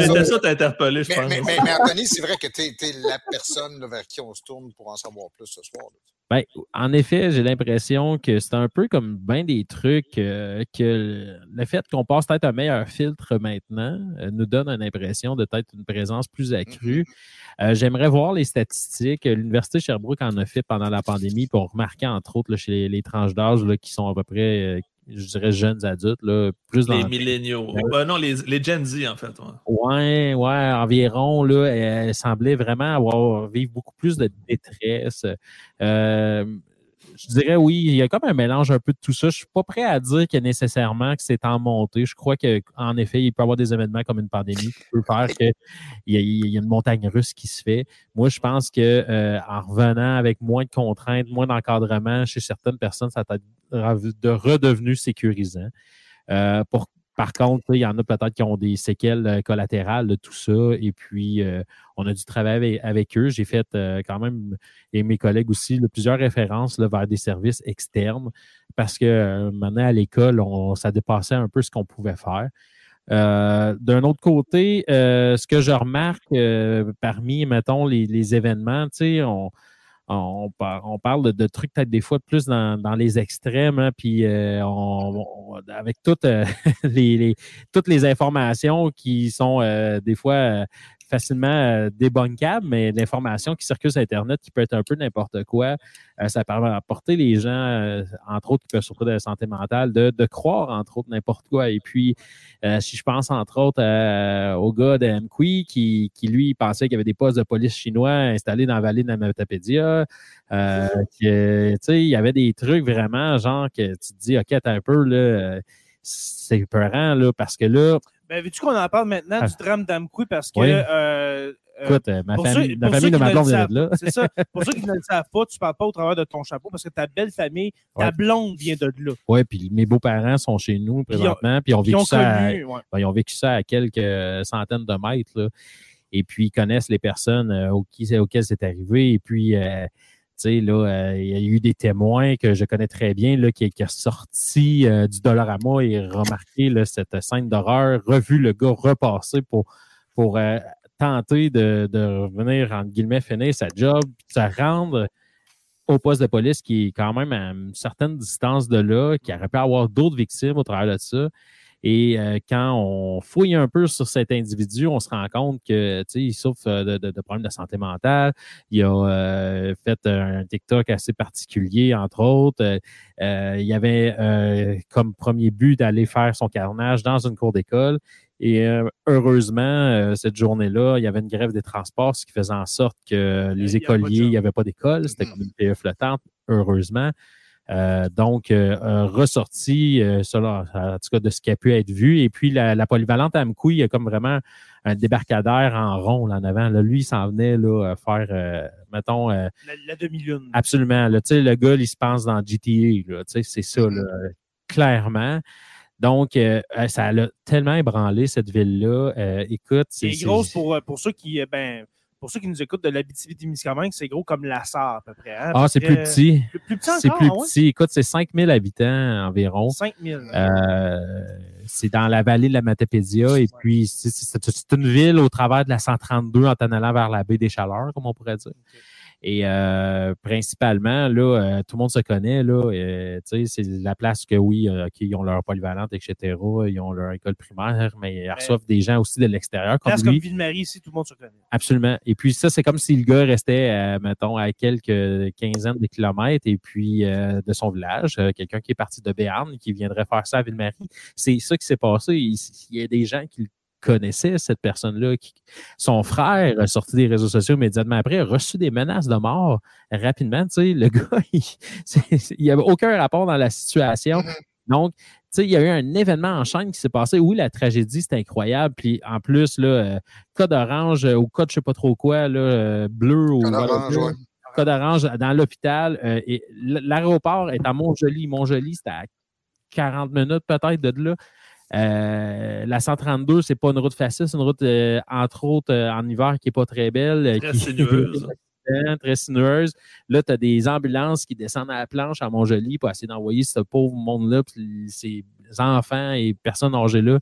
[SPEAKER 3] c'était ça, t'as interpellé, je
[SPEAKER 4] mais, pense. Mais, mais, Anthony, c'est vrai que tu es, la personne vers qui on se tourne pour en savoir plus ce soir.
[SPEAKER 2] Ben, en effet, j'ai l'impression que c'est un peu comme bien des trucs euh, que le fait qu'on passe peut-être un meilleur filtre maintenant euh, nous donne une impression de peut-être une présence plus accrue. Mm-hmm. Euh, j'aimerais voir les statistiques. L'Université Sherbrooke en a fait pendant la pandémie pour remarquer, entre autres, chez les, tranches d'âge qui sont à peu près je dirais jeunes adultes, là, plus
[SPEAKER 3] Les milléniaux. Ben non, les, les, Gen Z, en fait.
[SPEAKER 2] Ouais, ouais, environ, là, elle, semblait vraiment avoir vivre beaucoup plus de détresse. Euh, je dirais oui, il y a comme un mélange un peu de tout ça. Je suis pas prêt à dire que nécessairement que c'est en montée. Je crois qu'en effet, il peut y avoir des événements comme une pandémie qui peut faire qu'il y, y, a une montagne russe qui se fait. Moi, je pense que euh, en revenant avec moins de contraintes, moins d'encadrement chez certaines personnes, ça de redevenu sécurisant. Euh, pour par contre, il y en a peut-être qui ont des séquelles euh, collatérales de tout ça. Et puis, euh, on a dû travailler avec, eux. J'ai fait euh, quand même, et mes collègues aussi, plusieurs références vers des services externes parce que maintenant, à l'école, ça dépassait un peu ce qu'on pouvait faire. D'un autre côté, ce que je remarque parmi, mettons, les, événements, on, on, parle de, trucs peut-être des fois plus dans, les extrêmes, hein, puis euh, avec toutes, euh, les, toutes les informations qui sont euh, des fois facilement euh, débunkables, mais l'information qui circule sur Internet qui peut être un peu n'importe quoi, euh, ça permet d'apporter les gens, euh, entre autres, qui peuvent souffrir de la santé mentale, de, croire, entre autres, n'importe quoi. Et puis, si je pense, entre autres, au gars de MQI qui, qui, lui, pensait qu'il y avait des postes de police chinois installés dans la vallée de la Matapédia, il y avait des trucs vraiment, genre, que tu te dis, OK, t'as un peu, là, c'est peurant, là, parce que là,
[SPEAKER 1] ben, veux-tu qu'on en parle maintenant du drame d'Amkoui parce que. Euh,
[SPEAKER 2] euh, Écoute, ma famille, ceux, famille de ma blonde vient de là.
[SPEAKER 1] C'est ça. Pour ceux qui ne le savent pas, tu ne parles pas au travers de ton chapeau parce que ta belle famille, ta blonde vient de là.
[SPEAKER 2] Oui, puis mes beaux-parents sont chez nous présentement, puis ils ont vécu, ça, à, ben, ils ont vécu ça à quelques centaines de mètres. Là. Et puis, ils connaissent les personnes euh, auxquelles c'est arrivé. Et puis, euh, il y a eu des témoins que je connais très bien là, qui, qui a sorti euh, du dollar à et remarqué cette scène d'horreur, revu le gars repasser pour, pour euh, tenter de, de, revenir, entre guillemets, finir sa job, se rendre au poste de police qui est quand même à une certaine distance de là, qui aurait pu avoir d'autres victimes au travers de ça. Et euh, quand on fouille un peu sur cet individu, on se rend compte que il souffre euh, de, problèmes de santé mentale. Il a euh, fait un TikTok assez particulier, entre autres. il y avait comme premier but d'aller faire son carnage dans une cour d'école. Et heureusement, cette journée-là, il y avait une grève des transports, ce qui faisait en sorte que les écoliers, il n'y avait pas d'école, c'était comme une PE flottante, heureusement. Euh, donc, euh, ressorti, euh, en tout cas de ce qui a pu être vu. Et puis, la, polyvalente à il y a comme vraiment un débarcadère en rond là, en avant. Là, lui, il s'en venait là, faire, mettons...
[SPEAKER 1] la, demi-lune.
[SPEAKER 2] Absolument. Là, le gars, il se pense dans GTA. C'est ça, là, clairement. Donc, ça a tellement ébranlé cette ville-là. écoute,
[SPEAKER 1] c'est... grosse pour, pour ceux qui... Ben, pour ceux qui nous écoutent de l'Abitibi-Témiscamingue, c'est gros comme la SAR à peu près. Hein?
[SPEAKER 2] Ah, c'est plus petit.
[SPEAKER 1] Plus, plus petit
[SPEAKER 2] C'est plus petit. Écoute, c'est 5000 habitants environ.
[SPEAKER 1] 5000.
[SPEAKER 2] Euh, c'est dans la vallée de la Matapédia. Et puis, c'est une ville au travers de la 132 en t'en allant vers la baie des Chaleurs, comme on pourrait dire. Et euh, principalement, là, euh, tout le monde se connaît. Là, euh, c'est la place que oui, ils ont leur polyvalente, etc. Ils ont leur école primaire, mais ils reçoivent des gens aussi de l'extérieur.
[SPEAKER 1] Comme, comme Ville-Marie ici, tout le monde se connaît.
[SPEAKER 2] Absolument. Et puis ça, c'est comme si le gars restait, mettons, à quelques quinzaines de kilomètres et puis de son village, quelqu'un qui est parti de Béarn, qui viendrait faire ça à Ville-Marie. C'est ça qui s'est passé. Il, il y a des gens qui connaissait cette personne-là. Son frère a sorti des réseaux sociaux immédiatement après, a reçu des menaces de mort rapidement. Tu sais, le gars, il n'y avait aucun rapport dans la situation. Mm-hmm. Donc, tu sais, il y a eu un événement en chaîne qui s'est passé. Oui, la tragédie, c'est incroyable. Puis en plus, là, euh, code orange euh, ou code je sais pas trop quoi, là, euh, bleu ou code orange dans l'hôpital. et l'aéroport est à Montjoli. Montjoli, c'était à 40 minutes peut-être de là. Euh, la 132, c'est pas une route facile, c'est une route, euh, entre autres, euh, en hiver, qui n'est pas très belle.
[SPEAKER 3] Très sinueuse.
[SPEAKER 2] très sinueuse. Là, tu as des ambulances qui descendent à la planche à Montjoli pour essayer d'envoyer ce pauvre monde-là, ces enfants et personnes âgées là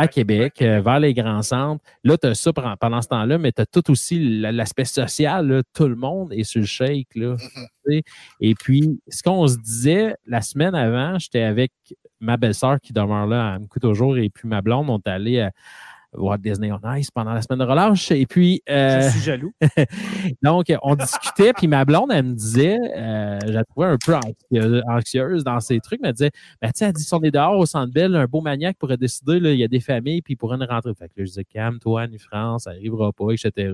[SPEAKER 2] à Québec, euh, vers les grands centres. Là, tu as ça pendant ce temps-là, mais tu as tout aussi l'aspect social. Tout le monde est sur le shake. Là, mm-hmm. Et puis, ce qu'on se disait la semaine avant, j'étais avec ma belle-sœur qui demeure là, elle me coûte toujours, et puis ma blonde, on est allé à Walt Disney on Ice pendant la semaine de relâche. Et puis.
[SPEAKER 1] Euh, je suis jaloux.
[SPEAKER 2] donc, on discutait, puis ma blonde, elle me disait, euh, je la trouvais un peu anxieuse dans ces trucs, mais elle disait, ben, tu sais, elle dit, si on est dehors au centre belle, un beau maniaque pourrait décider, là, il y a des familles, puis il pourrait nous rentrer. Fait que là, je disais, calme-toi, Annie France, ça n'arrivera pas, etc.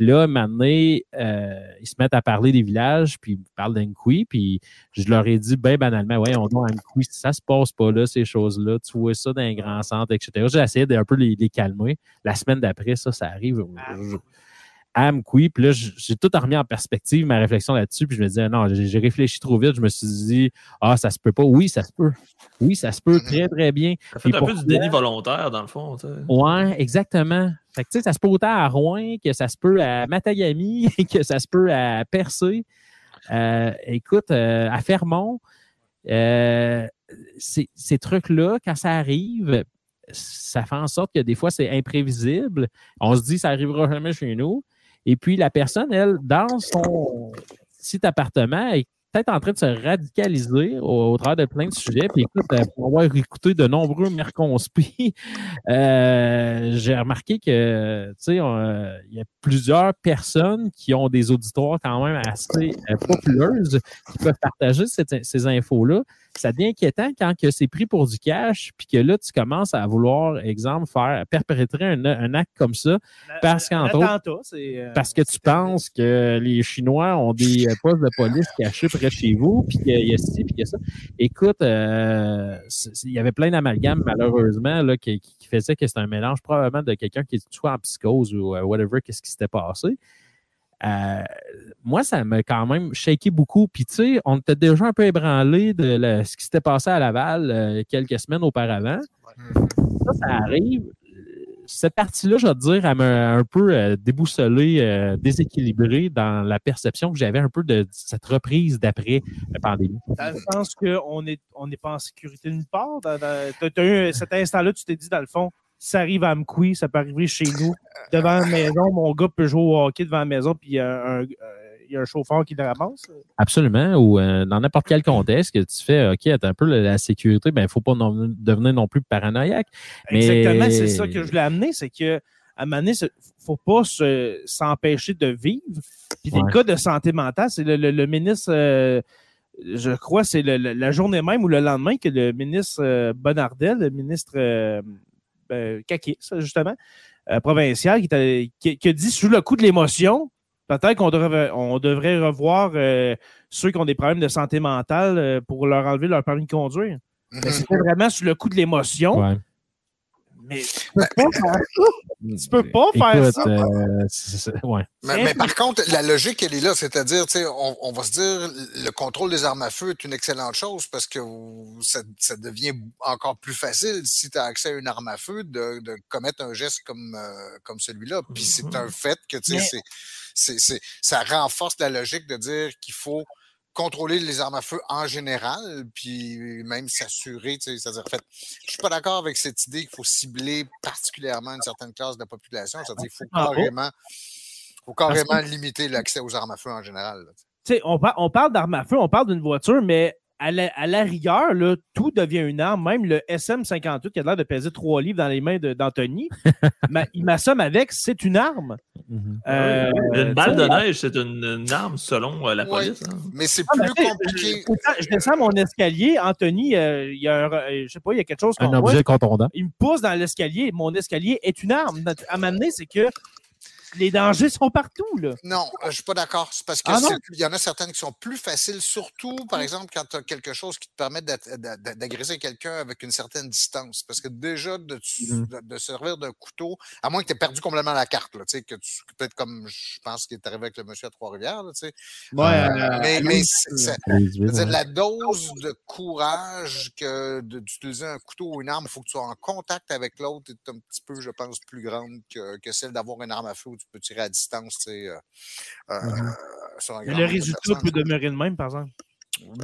[SPEAKER 2] Puis là, maintenant, euh, ils se mettent à parler des villages, puis ils parlent d'Ankui, puis je leur ai dit, ben banalement, ouais, on doit Ankui, ça se passe pas là, ces choses-là, tu vois ça dans un grand centre, etc. J'ai essayé d'un peu les, les, calmer. La semaine d'après, ça, ça arrive. Ah Amqui. Puis là, j'ai tout remis en perspective, ma réflexion là-dessus. Puis je me disais, non, j'ai réfléchi trop vite. Je me suis dit, ah, ça se peut pas. Oui, ça se peut. Oui, ça se peut mm-hmm. très, très bien.
[SPEAKER 3] Ça fait un peu du déni volontaire, dans le fond.
[SPEAKER 2] Oui, exactement. Fait que, tu sais, ça se peut autant à Rouen que ça se peut à Matagami, que ça se peut à Percé. Euh, écoute, euh, à Fermont, euh, ces trucs-là, quand ça arrive, ça fait en sorte que des fois, c'est imprévisible. On se dit, ça n'arrivera jamais chez nous. Et puis, la personne, elle, dans son site appartement, est peut-être en train de se radicaliser au, travers de plein de sujets. Puis écoute, euh, pour avoir écouté de nombreux merconspis, euh, j'ai remarqué que, tu sais, il y a plusieurs personnes qui ont des auditoires quand même assez euh, populeuses qui peuvent partager ces infos-là ça devient inquiétant quand que c'est pris pour du cash, puis que là, tu commences à vouloir, exemple, faire perpétrer un, acte comme ça, parce qu'entre autres, euh, parce que tu penses que les Chinois ont des euh, postes de police cachés près de chez vous, puis qu'il y a ci, puis qu'il y a ça. Écoute, euh, il y avait plein d'amalgames, malheureusement, là, qui, qui faisait que c'était un mélange probablement de quelqu'un qui est soit en psychose ou whatever, qu'est-ce qui s'était passé. Euh, moi, ça m'a quand même shaké beaucoup. Puis, tu sais, on était déjà un peu ébranlé de ce qui s'était passé à Laval euh, quelques semaines auparavant. Ça, ça arrive. Cette partie-là, je vais te dire, elle m'a un peu euh, déboussolé, déséquilibré dans la perception que j'avais un peu de cette reprise d'après la pandémie.
[SPEAKER 1] Dans le sens qu'on n'est on pas en sécurité nulle part. as eu cet instant-là, tu t'es dit, dans le fond, ça arrive à Mkoui, ça peut arriver chez nous. Devant la maison, mon gars peut jouer au hockey devant la maison, puis il y a un, euh, chauffeur qui le ramasse.
[SPEAKER 2] Absolument. Ou euh, dans n'importe quel contexte que tu fais, OK, attends un peu la, sécurité, il ben, ne faut pas devenir non plus paranoïaque.
[SPEAKER 1] Exactement, c'est ça que je voulais amener, c'est que à un moment donné, il faut pas s'empêcher de vivre. Puis des cas de santé mentale, c'est le, ministre, euh, je crois, c'est la journée même ou le lendemain que le ministre Bonardel, le ministre euh, ça, justement, euh, provincial, qui, qui, a dit sous le coup de l'émotion, peut-être qu'on devrait, on devrait revoir euh, ceux qui ont des problèmes de santé mentale pour leur enlever leur permis de conduire. Mais mm-hmm. c'était vraiment sous le coup de l'émotion. Mais tu peux pas faire ça. Tu peux pas faire ça.
[SPEAKER 2] Euh,
[SPEAKER 4] mais, par contre, la logique, elle est là. C'est-à-dire, on, on va se dire, le contrôle des armes à feu est une excellente chose parce que ça, devient encore plus facile si tu as accès à une arme à feu de, commettre un geste comme, euh, comme celui-là. Puis c'est un fait que c'est, ça renforce la logique de dire qu'il faut contrôler les armes à feu en général, puis même s'assurer, c'est-à-dire, en fait, je suis pas d'accord avec cette idée qu'il faut cibler particulièrement une certaine classe de la population, c'est-à-dire qu'il faut carrément, faut carrément limiter l'accès aux armes à feu en général.
[SPEAKER 1] on, on parle d'armes à feu, on parle d'une voiture, mais à la, rigueur, là, tout devient une arme. Même le SM58 qui a l'air de peser trois livres dans les mains d'Anthony, il m'assomme avec, c'est une arme.
[SPEAKER 3] Mhm. Euh, une balle de neige, c'est une, arme selon euh, la police. Hein.
[SPEAKER 4] Mais c'est ah, plus compliqué.
[SPEAKER 1] Je, descends mon escalier, Anthony, euh, il y a un, je sais pas, il y a quelque chose.
[SPEAKER 2] Un objet contondant.
[SPEAKER 1] Il me pousse dans l'escalier. Mon escalier est une arme. À m'amener, c'est que les dangers sont partout. Là.
[SPEAKER 4] Non, euh, je ne suis pas d'accord. parce qu'il ah y en a certaines qui sont plus faciles, surtout, par exemple, quand tu as quelque chose qui te permet d'agresser quelqu'un avec une certaine distance. Parce que déjà, de, mmh. de, servir d'un couteau, à moins que tu aies perdu complètement la carte, là, que tu peut-être comme je pense qu'il est arrivé avec le monsieur à Trois-Rivières. Ouais, euh, mais, mais la dose de courage que d'utiliser un couteau ou une arme, il faut que tu sois en contact avec l'autre est un petit peu, je pense, plus grande que, que celle d'avoir une arme à feu tu peux tirer à distance, tu sais, euh,
[SPEAKER 1] euh, Le résultat peut demeurer le même, par exemple.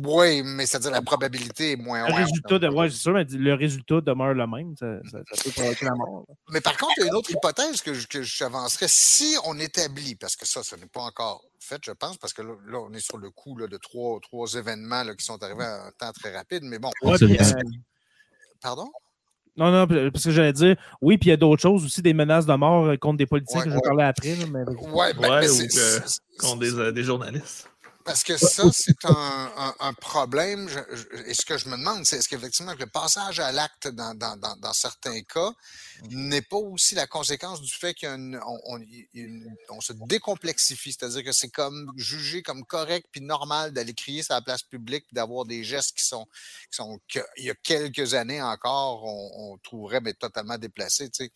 [SPEAKER 4] Oui, mais c'est-à-dire la probabilité est moins
[SPEAKER 1] Le résultat, de, ouais, c'est sûr, mais le résultat demeure le même. Ça, ça- ça peut provoquer la mort. là.
[SPEAKER 4] Mais par contre, il y a une autre hypothèse que je- que j'avancerais. Si on établit, parce que ça, ce n'est pas encore fait, je pense, parce que là, là, on est sur le coup là, de trois, trois événements là, qui sont arrivés à un temps très rapide. Mais bon,
[SPEAKER 1] Ouais,
[SPEAKER 2] Absolument.
[SPEAKER 1] puis, euh,
[SPEAKER 4] pardon?
[SPEAKER 1] Non, non, parce que j'allais dire, oui, puis il y a d'autres choses aussi, des menaces de mort euh, contre des politiciens
[SPEAKER 4] Ouais,
[SPEAKER 1] que je vais parler après. mais...
[SPEAKER 4] Ouais, ben,
[SPEAKER 3] Ouais,
[SPEAKER 4] mais
[SPEAKER 3] ou que- Contre des, euh, des journalistes.
[SPEAKER 4] Parce que ça, c'est un, un- un problème. Je- je- et ce que je me demande, c'est est-ce qu'effectivement que le passage à l'acte dans, dans- dans- dans certains cas n'est pas aussi la conséquence du fait qu'on on, on- se décomplexifie, c'est-à-dire que c'est comme jugé comme correct puis normal d'aller crier sur la place publique d'avoir des gestes qui sont, qui sont il y a quelques années encore, on, on trouverait mais, totalement déplacés. tu sais.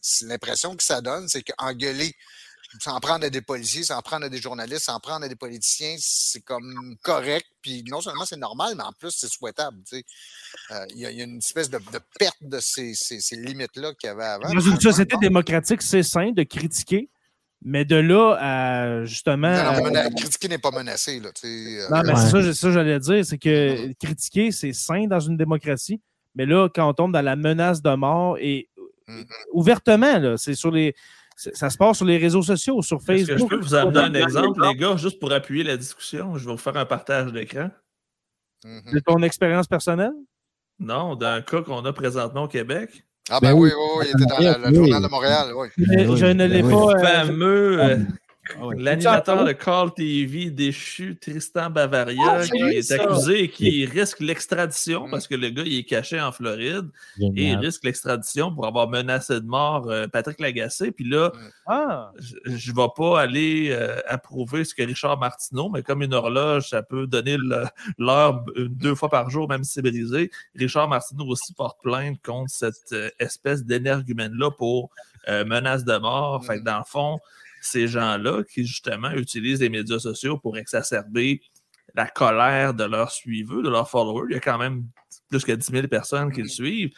[SPEAKER 4] C'est l'impression que ça donne, c'est qu'engueuler s'en prendre à des policiers, s'en prendre à des journalistes, s'en prendre à des politiciens, c'est comme correct. Puis non seulement c'est normal, mais en plus c'est souhaitable. tu sais. Euh, Il y, y a une espèce de, de perte de ces, ces- ces limites-là qu'il y avait avant.
[SPEAKER 1] Dans une société
[SPEAKER 4] bon,
[SPEAKER 1] démocratique, c'est sain de critiquer, mais de là à justement.
[SPEAKER 4] non, non,
[SPEAKER 1] euh,
[SPEAKER 4] critiquer n'est pas menacé. Là, euh,
[SPEAKER 1] Non, mais
[SPEAKER 2] Ouais.
[SPEAKER 1] c'est ça, c'est ça que j'allais dire, c'est que critiquer, c'est sain dans une démocratie, mais là, quand on tombe dans la menace de mort et
[SPEAKER 4] Mhm.
[SPEAKER 1] ouvertement, là, c'est sur les. Ça se passe sur les réseaux sociaux, sur
[SPEAKER 3] Est-ce que
[SPEAKER 1] Facebook.
[SPEAKER 3] je peux vous amener un exemple, les gars, juste pour appuyer la discussion? Je vais vous faire un partage d'écran.
[SPEAKER 4] mhm.
[SPEAKER 1] De ton expérience personnelle?
[SPEAKER 3] Non, d'un cas qu'on a présentement au Québec.
[SPEAKER 4] Ah ben,
[SPEAKER 2] Ben
[SPEAKER 4] oui,
[SPEAKER 2] oui.
[SPEAKER 4] oui, il était dans la- le
[SPEAKER 2] Oui.
[SPEAKER 4] journal de Montréal. Oui.
[SPEAKER 2] Oui,
[SPEAKER 1] je ne l'ai
[SPEAKER 2] ben
[SPEAKER 1] pas.
[SPEAKER 3] Le
[SPEAKER 1] euh,
[SPEAKER 3] fameux euh,
[SPEAKER 1] ah ouais.
[SPEAKER 3] l'animateur de Call TV déchu, Tristan Bavaria,
[SPEAKER 1] Ah,
[SPEAKER 3] qui est
[SPEAKER 1] ça.
[SPEAKER 3] accusé et qui risque l'extradition
[SPEAKER 4] Mm.
[SPEAKER 3] parce que le gars il est caché en Floride et il risque l'extradition pour avoir menacé de mort euh, Patrick Lagacé. Puis là,
[SPEAKER 1] Ah,
[SPEAKER 3] je ne vais pas aller euh, approuver ce que Richard Martineau, mais comme une horloge, ça peut donner l'heure deux fois par jour, même si c'est brisé. Richard Martineau aussi porte plainte contre cette euh, espèce d'énergumène-là pour euh, menace de mort. Fait que dans le fond, ces gens-là qui, justement, utilisent les médias sociaux pour exacerber la colère de leurs suiveurs, de leurs followers, il y a quand même plus que 10 000 personnes qui le suivent.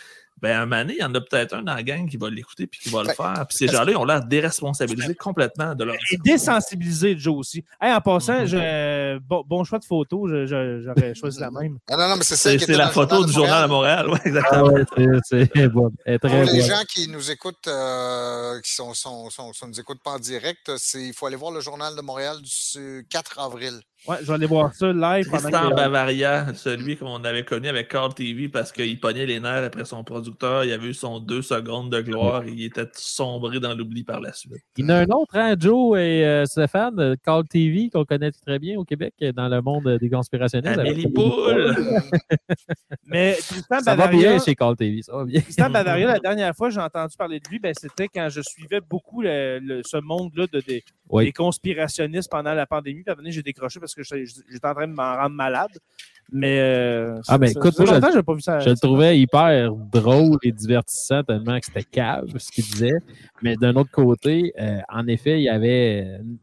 [SPEAKER 3] Ben, à un moment donné, il y en a peut-être un dans la gang qui va l'écouter puis qui va le
[SPEAKER 4] Ben,
[SPEAKER 3] faire. Puis ces gens-là, ils ont l'air déresponsabilisés complètement de leur
[SPEAKER 1] et désensibiliser Joe aussi. Hey, en passant,
[SPEAKER 3] Mhm.
[SPEAKER 1] je- bon, bon choix de photo, j'aurais choisi la même.
[SPEAKER 4] Ah non, non, mais c'est
[SPEAKER 3] la photo du journal de Montréal, ouais,
[SPEAKER 2] Ah
[SPEAKER 3] exactement.
[SPEAKER 2] ouais, c'est- bon.
[SPEAKER 4] Pour
[SPEAKER 2] très
[SPEAKER 4] les gens qui nous écoutent, euh, qui sont, sont, sont, sont- nous écoutent pas en direct, c'est- il faut aller voir le journal de Montréal du 4 avril.
[SPEAKER 1] Ouais, je vais aller voir ça live pendant
[SPEAKER 3] Tristan
[SPEAKER 1] que...
[SPEAKER 3] Bavaria, celui qu'on avait connu avec Carl TV parce qu'il pognait les nerfs après son producteur, il avait eu son deux secondes de gloire et il était sombré dans l'oubli par la suite.
[SPEAKER 2] Il y en a un autre, hein, Joe et euh, Stéphane, de Call TV, qu'on connaît très bien au Québec, euh, dans le monde euh, des conspirationnistes.
[SPEAKER 3] Amélie!
[SPEAKER 1] Mais Tristan
[SPEAKER 2] Ça va
[SPEAKER 1] Bavaria,
[SPEAKER 2] bien chez Call TV, ça va bien.
[SPEAKER 1] Tristan Bavaria, la dernière fois que j'ai entendu parler de lui, ben, c'était quand je suivais beaucoup le- le- ce monde-là de, des-
[SPEAKER 2] Oui.
[SPEAKER 1] des conspirationnistes pendant la pandémie. Puis j'ai décroché parce que j'étais j'étais en train de m'en rendre malade. Mais, euh,
[SPEAKER 2] Ah, ben, écoute, moi,
[SPEAKER 1] que j'ai pas vu ça.
[SPEAKER 2] Je le trouvais hyper drôle et divertissant tellement que c'était cave ce qu'il disait. Mais d'un autre côté, euh, en effet, il y avait une,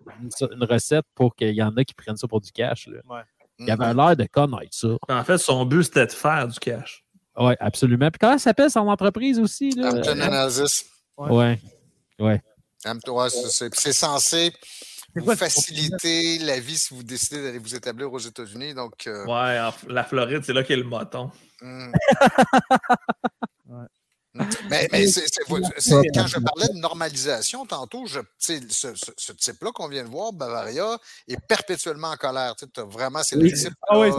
[SPEAKER 2] une recette pour qu'il y en a qui prennent ça pour du cash. là. Il avait l'air de connaître ça.
[SPEAKER 3] En fait, son but, c'était de faire du cash.
[SPEAKER 2] Oui, absolument. Puis comment ça s'appelle son entreprise aussi? Là?
[SPEAKER 4] Hampton Analysis.
[SPEAKER 2] Ouais.
[SPEAKER 4] Hampton, ouais, c'est- censé vous
[SPEAKER 1] quoi,
[SPEAKER 4] faciliter la vie si vous décidez d'aller vous établir aux États-Unis. Donc, euh,
[SPEAKER 3] Ouais, en- la Floride, c'est là qu'est le moton.
[SPEAKER 4] hmm.
[SPEAKER 1] Ouais.
[SPEAKER 4] Hmm. Mais, c'est- quand je parlais de normalisation tantôt, je, ce, ce- ce type-là qu'on vient de voir, Bavaria, est perpétuellement en colère. Tu vraiment, c'est le
[SPEAKER 2] Oui.
[SPEAKER 4] type
[SPEAKER 1] Ah oui,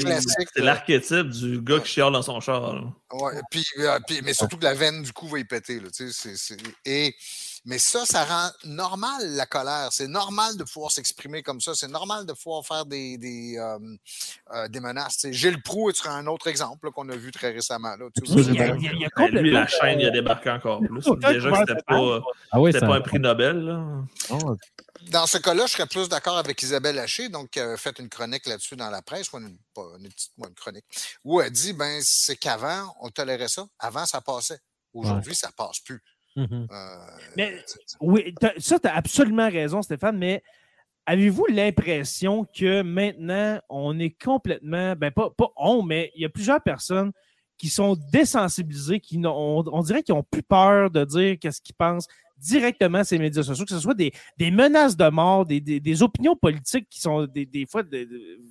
[SPEAKER 1] c'est-
[SPEAKER 3] l'archétype du gars qui chiale dans son char.
[SPEAKER 4] Ouais, puis, euh, puis- mais surtout que la veine du cou va y péter. Là, tu sais, c'est- c'est- et, mais ça, ça rend normal la colère. C'est normal de pouvoir s'exprimer comme ça. C'est normal de pouvoir faire des, des, euh, euh, des menaces. tu sais. Gilles Proux est un autre exemple qu'on a vu très récemment. Là,
[SPEAKER 1] il y a, il y a- il y a
[SPEAKER 3] Ben, lui, la chaîne, il a débarqué encore plus. Déjà c'était pas,
[SPEAKER 2] Ah oui,
[SPEAKER 3] c'était
[SPEAKER 2] ça-
[SPEAKER 3] pas un prix Nobel. Là.
[SPEAKER 2] Oh,
[SPEAKER 4] Dans ce cas-là, je serais plus d'accord avec Isabelle Haché, donc qui a fait une chronique là-dessus dans la presse, ou une, pas une petite ouais, une chronique, où elle dit ben c'est qu'avant, on tolérait ça. Avant, ça passait. Aujourd'hui, ça passe plus.
[SPEAKER 2] Mhm.
[SPEAKER 4] Euh,
[SPEAKER 1] Mais- Oui, ça, tu as absolument raison, Stéphane, mais avez-vous l'impression que maintenant, on est complètement, ben pas, pas on, mais il y a plusieurs personnes qui sont désensibilisées, qui on, on dirait qu'ils n'ont plus peur de dire qu'est-ce qu'ils pensent, directement ces médias sociaux, que ce soit des, des menaces de mort, des, des, des, opinions politiques qui sont des, des fois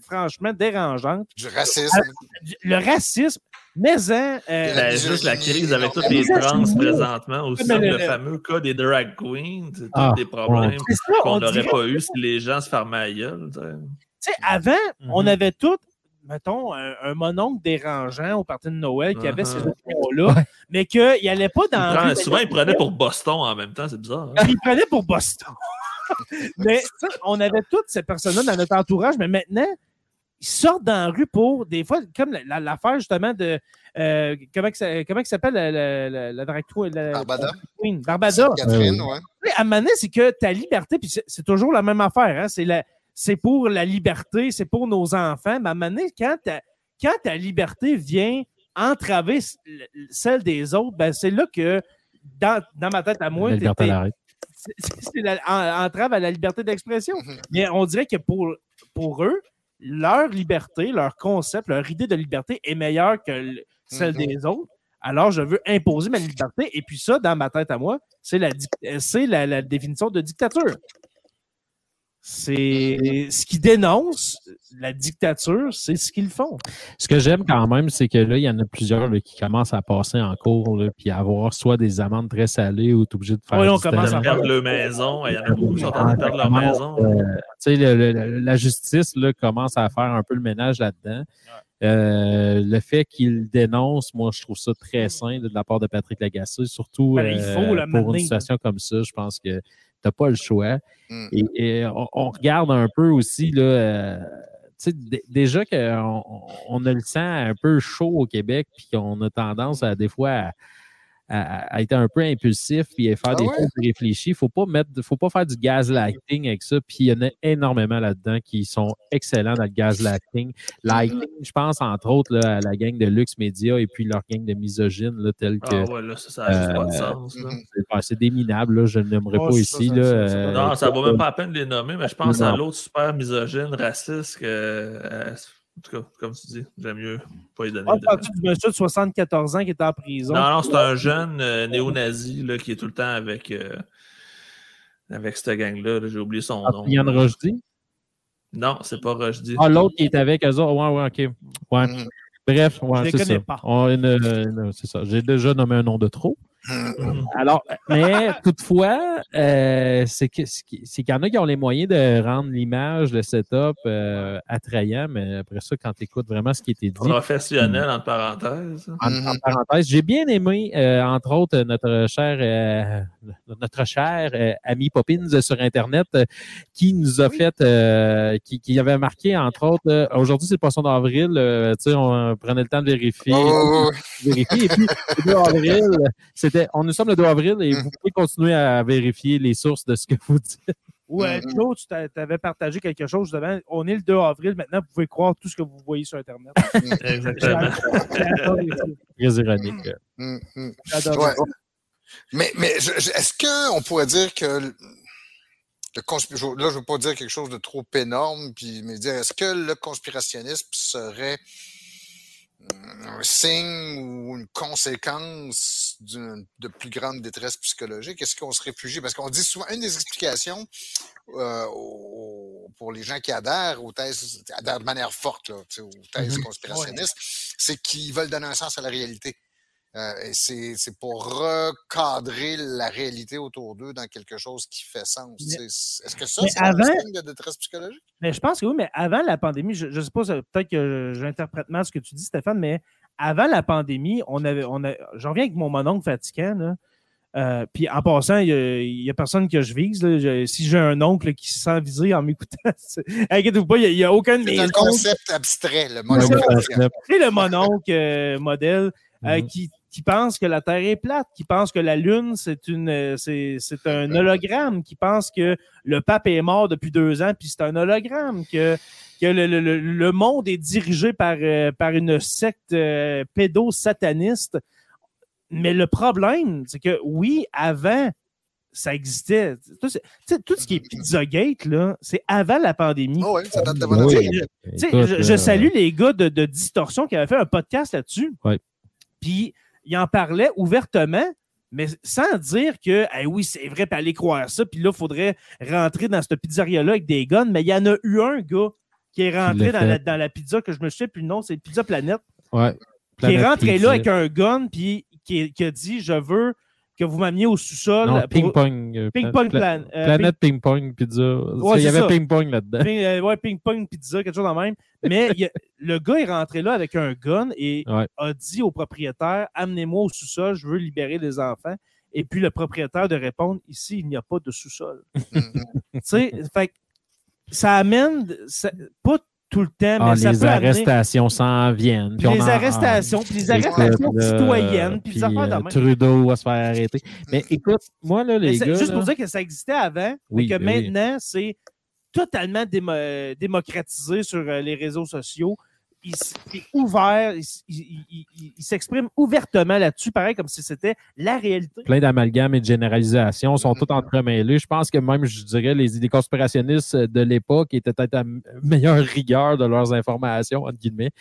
[SPEAKER 1] franchement dérangeantes.
[SPEAKER 4] Du racisme.
[SPEAKER 1] Euh, le racisme. Mais hein,
[SPEAKER 3] euh, ben, juste la crise avec toutes les trans présentement, aussi le, fameux cas des drag queens, c'est ah, des problèmes qu'on n'aurait pas eu si les gens se fermaient à gueule. Tu
[SPEAKER 1] sais, avant, on avait tout mettons, un, un, mononcle dérangeant au parti de Noël qui avait ces uh-huh. opinions-là, mais qu'il n'allait pas dans.
[SPEAKER 3] souvent, il prenait pour Boston en même temps, c'est bizarre. Hein?
[SPEAKER 1] Il prenait pour Boston. mais on avait toutes ces personnes-là dans notre entourage, mais maintenant, ils sortent dans la rue pour, des fois, comme l'affaire justement de. Euh, comment comment s'appelle la, la, la, drag
[SPEAKER 4] Barbada.
[SPEAKER 1] Barbada.
[SPEAKER 4] Catherine, ouais.
[SPEAKER 1] À un moment c'est que ta liberté, puis c'est toujours la même affaire, hein, c'est la c'est pour la liberté, c'est pour nos enfants. Mais à un moment donné, quand, ta, liberté vient entraver celle des autres, ben c'est là que, dans, ma tête à moi, c'est entrave à la liberté d'expression. Mm-hmm. Mais on dirait que pour, pour eux, leur liberté, leur concept, leur idée de liberté est meilleure que celle mm-hmm. des autres. Alors, je veux imposer ma liberté. Et puis ça, dans ma tête à moi, c'est la, la, la définition de dictature. C'est ce qui dénonce la dictature, c'est ce qu'ils font.
[SPEAKER 2] Ce que j'aime quand même, c'est que là, il y en a plusieurs qui commencent à passer en cours, puis à avoir soit des amendes très salées ou obligé de faire.
[SPEAKER 3] Oui, on commence à perdre leur maison. Il y en a beaucoup qui sont en train de perdre leur maison.
[SPEAKER 2] Euh, tu sais, la justice là, commence à faire un peu le ménage là-dedans. Euh, le fait qu'il dénonce, moi, je trouve ça très sain de la part de Patrick Lagacé, surtout ben, euh, pour une situation comme ça. Je pense que tu n'as pas le choix. Mm. Et, on, regarde un peu aussi, là, euh, déjà qu'on on a le sang un peu chaud au Québec, puis qu'on a tendance à des fois à, à, être un peu impulsif puis à faire ah des choses réfléchis. Faut pas mettre, faut pas faire du gaslighting avec ça. Puis il y en a énormément là-dedans qui sont excellents dans le gaslighting. Lighting, je pense entre autres là, à la gang de Lux Media et puis leur gang de misogynes là, tel que.
[SPEAKER 3] Ah ouais, là, ça, ça n'a pas de euh, sens.
[SPEAKER 2] C'est déminable, là, je ne nommerai pas ici. là,
[SPEAKER 3] euh, non, ça vaut même pas la peine de les nommer, mais je pense à l'autre super misogyne, raciste que. Euh, en tout cas, comme tu dis, j'aime mieux pas y donner.
[SPEAKER 1] Ah, tu du monsieur de 74 ans qui est en prison?
[SPEAKER 3] Non, non, c'est un jeune euh, néo-nazi qui est tout le temps avec, euh, avec cette gang-là. J'ai oublié son ah, nom.
[SPEAKER 2] Yann Rochdy?
[SPEAKER 3] Non, c'est pas Rochdy.
[SPEAKER 2] Ah, l'autre qui est avec eux autres. Ouais, ouais, ok. Ouais. Mm. Bref, ouais, c'est ça. c'est ça. J'ai déjà nommé un nom de trop. Alors, mais toutefois, euh, c'est qu'il y en a qui ont les moyens de rendre l'image, le setup euh, attrayant, mais après ça, quand tu écoutes vraiment ce qui était dit.
[SPEAKER 3] Professionnel, entre parenthèses.
[SPEAKER 2] En, parenthèse. J'ai bien aimé, euh, entre autres, notre cher, notre cher ami Poppins sur Internet qui nous a fait, qui, qui, avait marqué, entre autres, aujourd'hui, c'est le poisson d'avril, tu sais, on prenait le temps de vérifier. vérifier et puis, le 2 avril, c'était on nous sommes le 2 avril et vous pouvez continuer à vérifier les sources de ce que vous dites.
[SPEAKER 1] Ouais, Joe, tu avais partagé quelque chose. on est le 2 avril, maintenant, vous pouvez croire tout ce que vous voyez sur Internet.
[SPEAKER 3] Exactement.
[SPEAKER 2] Très ironique.
[SPEAKER 4] Mm. Mais, mais est-ce qu'on pourrait dire que le là, je ne veux pas dire quelque chose de trop énorme, puis mais dire est-ce que le conspirationnisme serait un signe ou une conséquence de plus grande détresse psychologique? Est-ce qu'on se réfugie? Parce qu'on dit souvent, une des explications euh, pour les gens qui adhèrent aux thèses, adhèrent de manière forte aux thèses mm-hmm. conspirationnistes, c'est qu'ils veulent donner un sens à la réalité. Euh, c'est pour recadrer la réalité autour d'eux dans quelque chose qui fait sens. Est-ce que ça, c'est un signe de détresse psychologique?
[SPEAKER 1] Mais je pense que oui, mais avant la pandémie, je ne sais pas, peut-être que j'interprète mal ce que tu dis, Stéphane, mais avant la pandémie, on avait, on a, j'en reviens avec mon mononcle fatigant, euh, puis en passant, il n'y a, personne que je vise. si j'ai un oncle qui se sent visé en m'écoutant, inquiétez-vous pas, il n'y a, aucun de
[SPEAKER 4] mes. C'est un concept abstrait, le mononcle.
[SPEAKER 1] C'est le mononcle euh, modèle euh, mm-hmm. qui, qui pense que la Terre est plate, qui pense que la Lune, c'est une c'est, un hologramme, qui pense que le pape est mort depuis deux ans, puis c'est un hologramme, que, que le, le, le, monde est dirigé par, euh, par une secte euh, pédo-sataniste. Mais le problème, c'est que oui, avant, ça existait. Tout, ce qui est Pizzagate, là, c'est avant la pandémie.
[SPEAKER 4] Oh oui, ça date de
[SPEAKER 1] je, je, salue les gars de, de Distorsion qui avaient fait un podcast là-dessus.
[SPEAKER 2] Oui.
[SPEAKER 1] Puis il en parlait ouvertement mais sans dire que oui, c'est vrai, puis aller croire ça, puis là, il faudrait rentrer dans cette pizzeria-là avec des guns. Mais il y en a eu un gars qui est rentré dans la, dans la, pizza que je me souviens plus le nom, c'est Pizza Planète.
[SPEAKER 2] Ouais.
[SPEAKER 1] qui est rentré là avec un gun, puis qui, qui, a dit Je veux que vous m'ameniez au sous-sol.
[SPEAKER 2] Ping-pong.
[SPEAKER 1] Euh, ping-pong plan.
[SPEAKER 2] Euh, planète ping-pong pizza. il y avait ping-pong là-dedans.
[SPEAKER 1] Ping, euh, ouais, ping-pong pizza, quelque chose de même. Mais le gars est rentré là avec un gun et a dit au propriétaire Amenez-moi au sous-sol, je veux libérer les enfants. Et puis le propriétaire de répondre Ici, il n'y a pas de sous-sol. tu sais, fait ça amène pas tout le temps.
[SPEAKER 2] Ah,
[SPEAKER 1] mais ça
[SPEAKER 2] les arrestations s'en viennent.
[SPEAKER 1] les arrestations, puis les arrestations citoyennes, puis les affaires de
[SPEAKER 2] euh, Trudeau va se faire arrêter. Mais écoute, moi, là, les gars.
[SPEAKER 1] Juste pour dire que ça existait avant, oui, mais que ben maintenant, c'est totalement démocratisé sur euh, les réseaux sociaux il, ouvert, il, s'exprime ouvertement là-dessus, pareil comme si c'était la réalité.
[SPEAKER 2] Plein d'amalgames et de généralisations sont tous entremêlés. Je pense que même, je dirais, les idées conspirationnistes de l'époque étaient peut-être à meilleure rigueur de leurs informations, entre guillemets.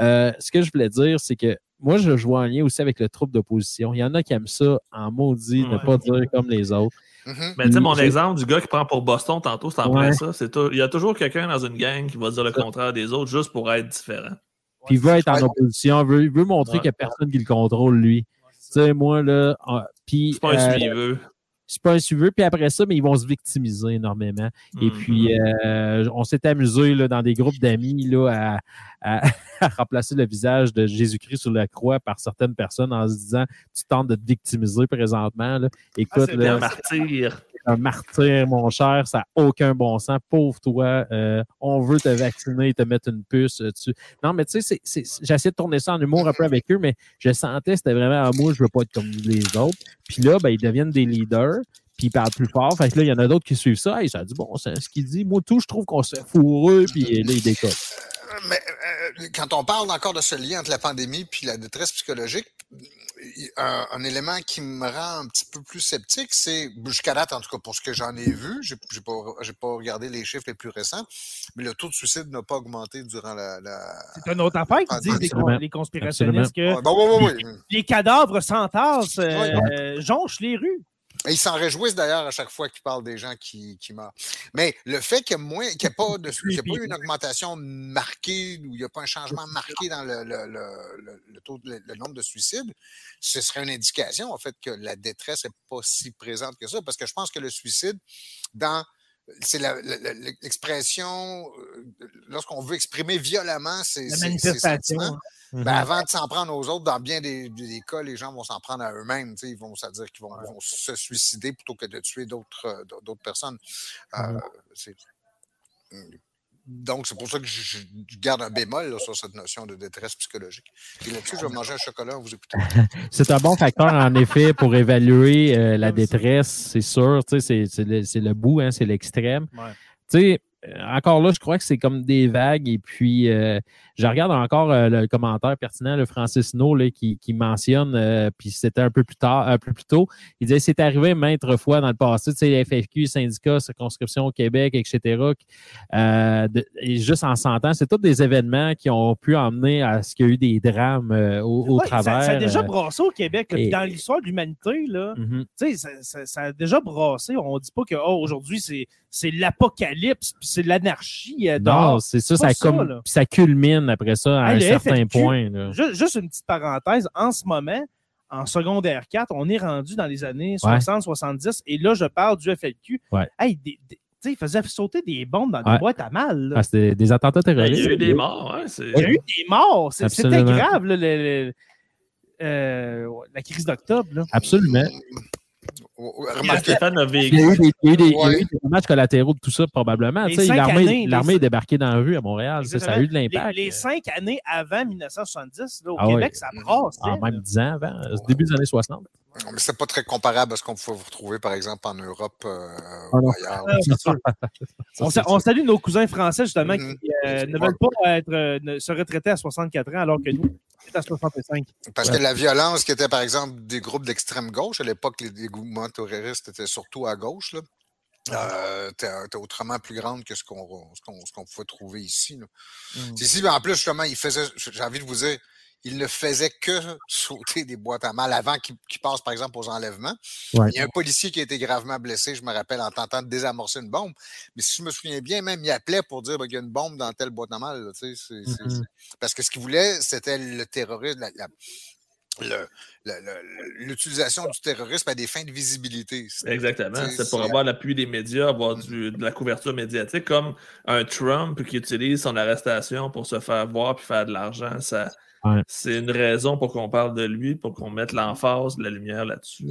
[SPEAKER 2] Euh, ce que je voulais dire, c'est que moi, je joue en lien aussi avec le troupe d'opposition. Il y en a qui aiment ça en maudit, ne pas dire comme les autres.
[SPEAKER 3] Mm-hmm. Mais tu sais, mon exemple du gars qui prend pour Boston tantôt, c'est en plein ça. Il y a toujours quelqu'un dans une gang qui va dire le contraire des autres juste pour être différent.
[SPEAKER 2] Puis il veut être en opposition, il veut, il veut montrer qu'il n'y a personne qui le contrôle, lui. Tu sais, moi, là. Ah, puis,
[SPEAKER 3] c'est pas un euh, suiveux
[SPEAKER 2] c'est pas un suiveux. Puis après ça, mais ils vont se victimiser énormément. Et puis, mm-hmm. euh, on s'est amusé là, dans des groupes d'amis là, à, remplacer le visage de Jésus-Christ sur la croix par certaines personnes en se disant Tu tentes de te victimiser présentement. Là. Écoute,
[SPEAKER 3] ah, un martyr
[SPEAKER 2] un martyr, mon cher, ça n'a aucun bon sens. Pauvre toi, euh, on veut te vacciner, te mettre une puce dessus. Non, mais tu sais, j'essaie de tourner ça en humour un peu avec eux, mais je sentais c'était vraiment à moi, je veux pas être comme les autres. Puis là, ben, ils deviennent des leaders puis ils parlent plus fort. Fait que là, il y en a d'autres qui suivent ça. Et ça dit, bon, c'est ce qu'il dit. Moi, tout, je trouve qu'on se fourreux, puis là, il décolle.
[SPEAKER 4] Mais euh, quand on parle encore de ce lien entre la pandémie puis la détresse psychologique, un, élément qui me rend un petit peu plus sceptique, c'est, jusqu'à date, en tout cas pour ce que j'en ai vu, j'ai pas, pas regardé les chiffres les plus récents, mais le taux de suicide n'a pas augmenté durant la.
[SPEAKER 1] c'est une autre affaire qui disent les, conspirationnistes que les, cadavres s'entassent, euh, jonchent les rues
[SPEAKER 4] ils s'en réjouissent d'ailleurs à chaque fois qu'ils parlent des gens qui, qui meurent. Mais le fait qu'il n'y ait, pas, de, pas eu une augmentation marquée ou il n'y a pas un changement marqué dans le, le, le, taux, le, nombre de suicides, ce serait une indication en fait que la détresse n'est pas si présente que ça. Parce que je pense que le suicide, dans c'est l'expression, euh, lorsqu'on veut exprimer violemment ses, sentiments, ben, mm-hmm. avant de s'en prendre aux autres, dans bien des, cas, les gens vont s'en prendre à eux-mêmes. Ils vont se dire qu'ils vont, se suicider plutôt que de tuer d'autres euh, personnes. Euh, mm-hmm. mm, donc, c'est pour ça que je, garde un bémol sur cette notion de détresse psychologique. Et là-dessus, je vais manger un chocolat en vous écoutant.
[SPEAKER 2] c'est un bon facteur, en effet, pour évaluer euh, la détresse, c'est sûr. C'est le, le, bout, hein, c'est l'extrême. Tu sais, encore là, je crois que c'est comme des vagues. Et puis, je regarde encore euh, le commentaire pertinent, le Francis No, qui, mentionne, euh, puis c'était un peu plus tard, un peu plus tôt, il disait c'est arrivé maintes fois dans le passé, tu sais, les FFQ, syndicats, circonscription au Québec, etc. Euh, et juste en s'entendant, c'est tous des événements qui ont pu emmener à ce qu'il y a eu des drames au, travers.
[SPEAKER 1] Ça, a déjà brassé au Québec. dans l'histoire de l'humanité, là, tu sais, ça, a déjà brassé. On ne dit pas que oh, aujourd'hui, c'est l'apocalypse, puis c'est l'anarchie.
[SPEAKER 2] non, c'est ça, ça, ça culmine après ça à un certain point.
[SPEAKER 1] Juste, une petite parenthèse. En ce moment, en secondaire 4, on est rendu dans les années 60-70 et là, je parle du FLQ. Hey, il faisait sauter des bombes dans des boîtes à mal.
[SPEAKER 2] Ah, c'était des attentats terroristes.
[SPEAKER 3] Il y a eu des morts. Hein,
[SPEAKER 1] il y a eu des morts. C'était grave, euh, la crise d'octobre.
[SPEAKER 2] Absolument.
[SPEAKER 3] Remarquez,
[SPEAKER 2] il y a eu des, il y a eu des, il y a eu des dommages collatéraux de tout ça, probablement. L'armée est débarquée dans la rue à Montréal. Ça, a eu de l'impact.
[SPEAKER 1] Les, cinq années avant 1970, là, au ah Québec, ça brasse.
[SPEAKER 2] Ah, même dix ans avant, début des années 60.
[SPEAKER 4] Mais c'est pas très comparable à ce qu'on peut vous retrouver, par exemple, en Europe euh, ah ou ailleurs.
[SPEAKER 1] on, on, salue nos cousins français, justement, qui euh, ne veulent pas être, euh, se retraiter à 64 ans, alors que nous, c'est à 65.
[SPEAKER 4] Parce que la violence qui était, par exemple, des groupes d'extrême gauche, à l'époque, les, les mouvements terroristes étaient surtout à gauche, là. Euh, était autrement plus grande que ce qu'on qu pouvait trouver ici. Là. Mm. Ici, en plus, justement, il faisait, j'ai envie de vous dire, il ne faisait que sauter des boîtes à mal avant qu'il passe, par exemple, aux enlèvements.
[SPEAKER 2] Ouais.
[SPEAKER 4] Il y a un policier qui a été gravement blessé, je me rappelle, en tentant de désamorcer une bombe. Mais si je me souviens bien, même, il appelait pour dire ben, qu'il y a une bombe dans telle boîte à mal. là, tu sais, Parce que ce qu'il voulait, c'était le terrorisme, la- la- l'utilisation du terrorisme à des fins de visibilité.
[SPEAKER 3] Exactement. C'est pour avoir l'appui des médias, avoir du- de la couverture médiatique, comme un Trump qui utilise son arrestation pour se faire voir puis faire de l'argent. Ça,
[SPEAKER 2] Ouais.
[SPEAKER 3] C'est une raison pour qu'on parle de lui, pour qu'on mette l'emphase, de la lumière là-dessus.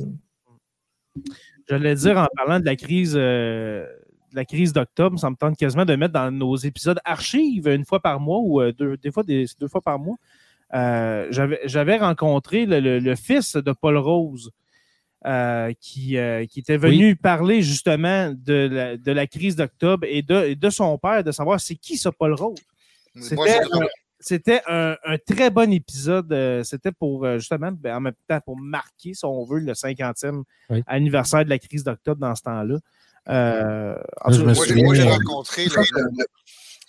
[SPEAKER 1] J'allais dire en parlant de la crise, euh, de la crise d'octobre, ça me tente quasiment de mettre dans nos épisodes archives une fois par mois ou euh, deux, des fois des, deux fois par mois. Euh, j'avais, rencontré le, le- le fils de Paul Rose euh, qui, euh, qui était venu parler justement de la, de la crise d'octobre et de, son père, de savoir c'est qui ce Paul Rose. C'était c'était un- un très bon épisode. euh, C'était pour euh, justement, ben, en même temps, pour marquer, si on veut, le 50e
[SPEAKER 2] Oui.
[SPEAKER 1] anniversaire de la crise d'octobre dans ce temps-là. Euh,
[SPEAKER 2] je me
[SPEAKER 4] Moi, j'ai-
[SPEAKER 2] souviens,
[SPEAKER 4] moi, j'ai
[SPEAKER 2] euh,
[SPEAKER 4] rencontré, le, le- le-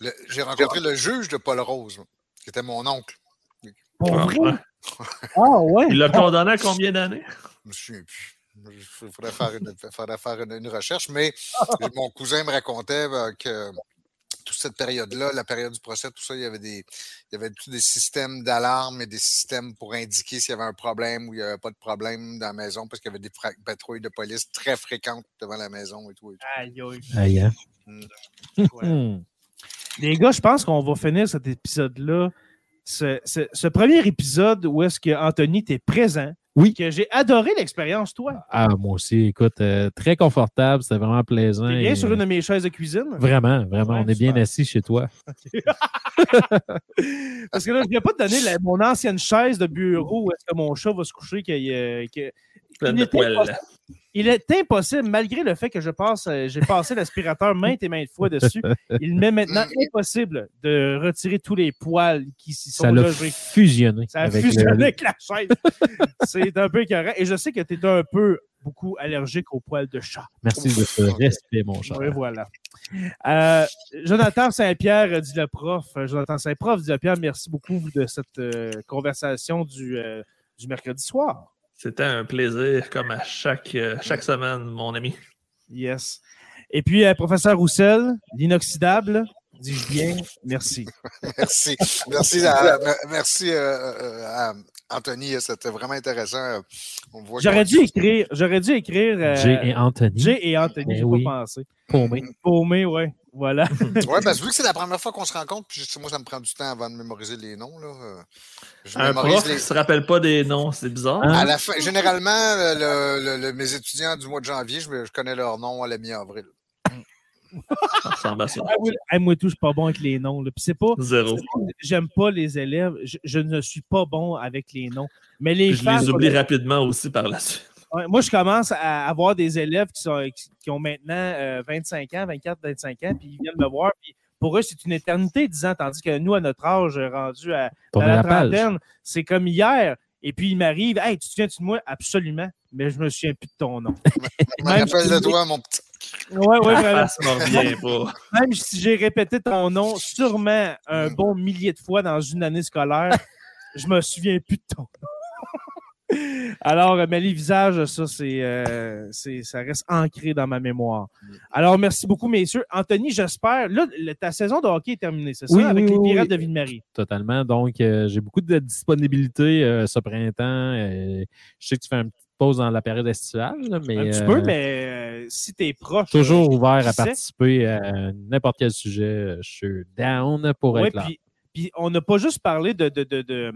[SPEAKER 4] le- j'ai rencontré le juge de Paul Rose, qui était mon oncle.
[SPEAKER 1] pour
[SPEAKER 3] Ah,
[SPEAKER 1] vrai? Ah ouais.
[SPEAKER 3] Il l'a condamné à combien d'années?
[SPEAKER 4] Je me souviens plus. Il faudrait faire une, faudrait faire une- une recherche, mais mon cousin me racontait que toute cette période-là, la période du procès, tout ça, il y avait des, il y avait tous des systèmes d'alarme et des systèmes pour indiquer s'il y avait un problème ou il n'y avait pas de problème dans la maison, parce qu'il y avait des patrouilles de police très fréquentes devant la maison et tout. et tout.
[SPEAKER 1] Aïe, aïe.
[SPEAKER 2] Aïe, hein?
[SPEAKER 1] Ouais.
[SPEAKER 2] Hmm.
[SPEAKER 1] Les gars, je pense qu'on va finir cet épisode-là. Ce, ce- ce premier épisode où est-ce que Anthony t'es présent.
[SPEAKER 2] Oui.
[SPEAKER 1] Que j'ai adoré l'expérience, toi.
[SPEAKER 2] Ah, moi aussi, écoute, euh, très confortable, c'était vraiment plaisant.
[SPEAKER 1] T'es bien
[SPEAKER 2] et,
[SPEAKER 1] sur
[SPEAKER 2] euh,
[SPEAKER 1] une de mes chaises de cuisine?
[SPEAKER 2] Vraiment, vraiment,
[SPEAKER 1] Ouais,
[SPEAKER 2] on est bien assis chez toi.
[SPEAKER 1] Parce que là, je ne viens pas te donner la- mon ancienne chaise de bureau où est-ce que mon chat va se coucher. qu'il, euh, que-
[SPEAKER 3] Plein
[SPEAKER 1] Il
[SPEAKER 3] de poils.
[SPEAKER 1] Il est impossible, malgré le fait que je passe, euh, j'ai passé l'aspirateur maintes et maintes fois dessus, il m'est maintenant impossible de retirer tous les poils qui s'y sont
[SPEAKER 2] Ça l'a fusionné.
[SPEAKER 1] Ça a fusionné
[SPEAKER 2] le-
[SPEAKER 1] avec la chaise. C'est un peu écœurant. Et je sais que tu es un peu beaucoup allergique aux poils de chat.
[SPEAKER 2] Merci de ce respect, mon cher.
[SPEAKER 1] Oui, voilà. Euh, Jonathan Saint-Pierre dit le prof. euh, Jonathan Saint-Prof dit le Pierre, merci beaucoup de cette euh, conversation du, euh, du mercredi soir.
[SPEAKER 3] C'était un plaisir, comme à chaque, euh, chaque semaine, mon ami.
[SPEAKER 1] Yes. Et puis, euh, professeur Roussel, l'inoxydable, dis-je bien, merci.
[SPEAKER 4] Merci. Merci, à, merci euh, à Anthony. C'était vraiment intéressant. On voit
[SPEAKER 1] J'aurais dû écrire, j'aurais dû écrire euh,
[SPEAKER 2] et Anthony.
[SPEAKER 1] Jay et Anthony,
[SPEAKER 2] Ben
[SPEAKER 1] j'ai
[SPEAKER 2] oui.
[SPEAKER 1] pas pensé.
[SPEAKER 2] Paumé.
[SPEAKER 1] Paumé, ouais. Voilà.
[SPEAKER 4] Oui, parce que vu que c'est la première fois qu'on se rencontre, puis moi, ça me prend du temps avant de mémoriser les noms. Là. euh, Je
[SPEAKER 3] Un
[SPEAKER 4] mémorise
[SPEAKER 3] prof
[SPEAKER 4] les.
[SPEAKER 3] qui se rappelle pas des noms, c'est bizarre.
[SPEAKER 2] Hein?
[SPEAKER 4] À la fin, généralement, le- le- le- mes étudiants du mois de janvier, je, connais leur nom à la mi-avril.
[SPEAKER 3] Ça ressemble à ça.
[SPEAKER 1] Ah oui, hey, moi, tout, je suis pas bon avec les noms. là. Puis c'est pas,
[SPEAKER 3] Zéro.
[SPEAKER 1] j'aime pas les élèves. Je, je ne suis pas bon avec les noms. Mais les
[SPEAKER 3] Je
[SPEAKER 1] femmes.
[SPEAKER 3] les oublie rapidement aussi par la suite.
[SPEAKER 1] Ouais, moi, je commence à avoir des élèves qui, sont, qui, qui ont maintenant euh, 25 ans, 24, 25 ans, puis ils viennent me voir. Puis pour eux, c'est une éternité, 10 ans, tandis que nous, à notre âge, rendu à, la trentaine, c'est comme hier. Et puis, il m'arrive, Hey, tu te souviens-tu de moi? Absolument. Mais je me souviens plus de ton nom.
[SPEAKER 4] Je me
[SPEAKER 1] Même
[SPEAKER 4] rappelle
[SPEAKER 1] si-
[SPEAKER 4] de toi, mon petit.
[SPEAKER 1] Ouais, ouais, vraiment.
[SPEAKER 3] face me revient pas.
[SPEAKER 1] Même si j'ai répété ton nom sûrement un bon millier de fois dans une année scolaire, je me souviens plus de ton nom. Alors, euh, mais les visages, ça, c'est, euh, c'est- ça reste ancré dans ma mémoire. Alors, merci beaucoup, messieurs. Anthony, j'espère. Là, ta saison de hockey est terminée, c'est ça?
[SPEAKER 2] Oui,
[SPEAKER 1] avec
[SPEAKER 2] oui,
[SPEAKER 1] les Pirates
[SPEAKER 2] oui.
[SPEAKER 1] de Ville-Marie.
[SPEAKER 2] Totalement. Donc, euh, j'ai beaucoup de disponibilité euh, ce printemps. Je sais que tu fais une petite pause dans la période estivale, là, mais,
[SPEAKER 1] Un petit peu, mais si tu es proche.
[SPEAKER 2] toujours ouvert à participer à n'importe quel sujet. Je suis down pour être là.
[SPEAKER 1] puis, puis on n'a pas juste parlé de, de, de, de,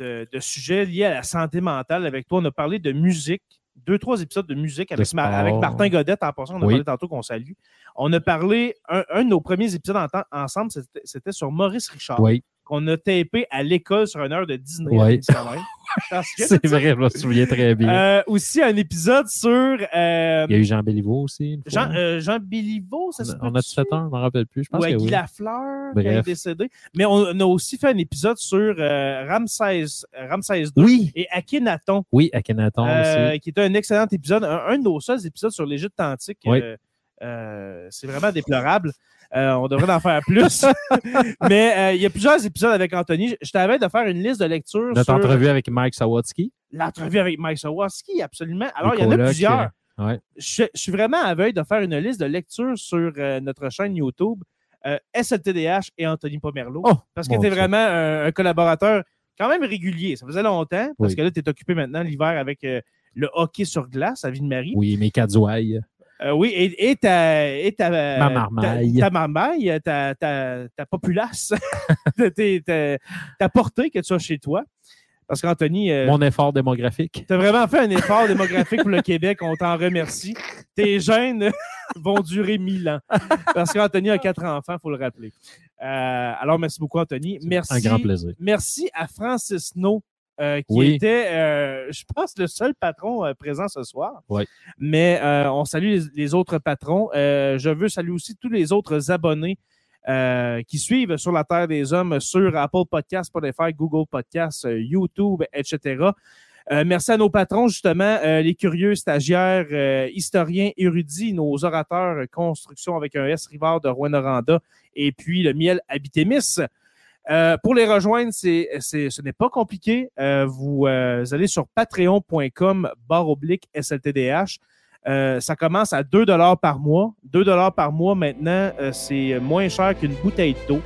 [SPEAKER 1] de- de sujets liés à la santé mentale avec toi. On a parlé de musique, deux, trois épisodes de musique avec, avec Martin Godette en passant. On a
[SPEAKER 2] Oui.
[SPEAKER 1] parlé tantôt qu'on salue. On a parlé, un, un de nos premiers épisodes en ensemble, c'était- c'était sur Maurice Richard,
[SPEAKER 2] Oui,
[SPEAKER 1] qu'on a tapé à l'école sur une heure de dîner.
[SPEAKER 2] Oui. c'est vrai, je me souviens très bien.
[SPEAKER 1] Euh, aussi, un épisode sur euh,
[SPEAKER 2] Il y a eu Jean Béliveau aussi.
[SPEAKER 1] Jean, euh, Jean Béliveau, ça se
[SPEAKER 2] on a
[SPEAKER 1] peut-tu?
[SPEAKER 2] fait un, je m'en rappelle plus. Je pense
[SPEAKER 1] ou à
[SPEAKER 2] que
[SPEAKER 1] Guy
[SPEAKER 2] oui.
[SPEAKER 1] Lafleur, qui est
[SPEAKER 2] Bref.
[SPEAKER 1] décédé. Mais on, on a aussi fait un épisode sur euh, Ramsès, Ramsès II
[SPEAKER 2] Oui,
[SPEAKER 1] et Akhenaton,
[SPEAKER 2] oui, à Kenaton
[SPEAKER 1] euh,
[SPEAKER 2] aussi.
[SPEAKER 1] qui était un excellent épisode, un, un de nos seuls épisodes sur l'Égypte antique
[SPEAKER 2] Oui.
[SPEAKER 1] Euh, c'est vraiment déplorable. on devrait en faire plus. Mais il y a plusieurs épisodes avec Anthony. Je t'avais de faire une liste de lecture.
[SPEAKER 2] Notre entrevue avec Mike Sawatsky.
[SPEAKER 1] L'entrevue avec Mike Sawatsky, absolument. Alors, il y en a plusieurs. Je, suis vraiment à veille de faire une liste de lecture sur notre chaîne YouTube. SLTDH et Anthony Pomerleau. Oh, parce que tu es vraiment un, collaborateur quand même régulier. Ça faisait longtemps, parce que là, tu es occupé maintenant l'hiver avec euh, le hockey sur glace à Ville-Marie.
[SPEAKER 2] Oui, mes cadouailles.
[SPEAKER 1] Euh, oui, et, ta, et ta,
[SPEAKER 2] Ma marmaille.
[SPEAKER 1] Ta, marmaille, ta, ta, ta populace, ta, portée que tu as chez toi. Parce qu'Anthony.
[SPEAKER 2] Euh, Mon effort démographique.
[SPEAKER 1] Tu as vraiment fait un effort démographique pour le Québec. On t'en remercie. Tes gènes vont durer mille ans. Parce qu'Anthony a quatre enfants, il faut le rappeler. Euh, alors, merci beaucoup, Anthony. Merci.
[SPEAKER 2] Un grand plaisir.
[SPEAKER 1] Merci à Francis No. Euh, qui était, je pense, le seul patron présent ce soir.
[SPEAKER 2] Oui.
[SPEAKER 1] Mais on salue les autres patrons. je veux saluer aussi tous les autres abonnés euh, qui suivent sur la Terre des Hommes sur Apple Podcasts, Spotify, Google Podcasts, euh, YouTube, etc. Euh, merci à nos patrons, justement, les curieux stagiaires, historiens, érudits, nos orateurs construction avec un S Rivard de Rouen-Noranda et puis le miel Habitémis. Pour les rejoindre, ce n'est pas compliqué. vous, allez sur patreon.com barre oblique SLTDH. Euh, ça commence à 2 par mois. 2 par mois maintenant, euh, c'est moins cher qu'une bouteille d'eau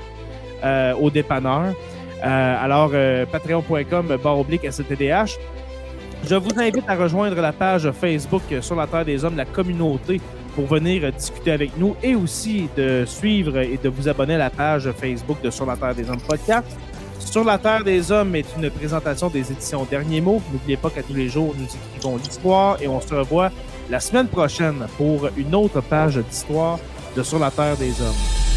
[SPEAKER 1] euh, au dépanneur. alors, patreon.com barre oblique STDH. Je vous invite à rejoindre la page Facebook sur la Terre des Hommes, la communauté, pour venir discuter avec nous et aussi de suivre et de vous abonner à la page Facebook de Sur la Terre des Hommes podcast. Sur la Terre des Hommes est une présentation des éditions Derniers mots. N'oubliez pas qu'à tous les jours, nous écrivons l'histoire et on se revoit la semaine prochaine pour une autre page d'histoire de Sur la Terre des Hommes.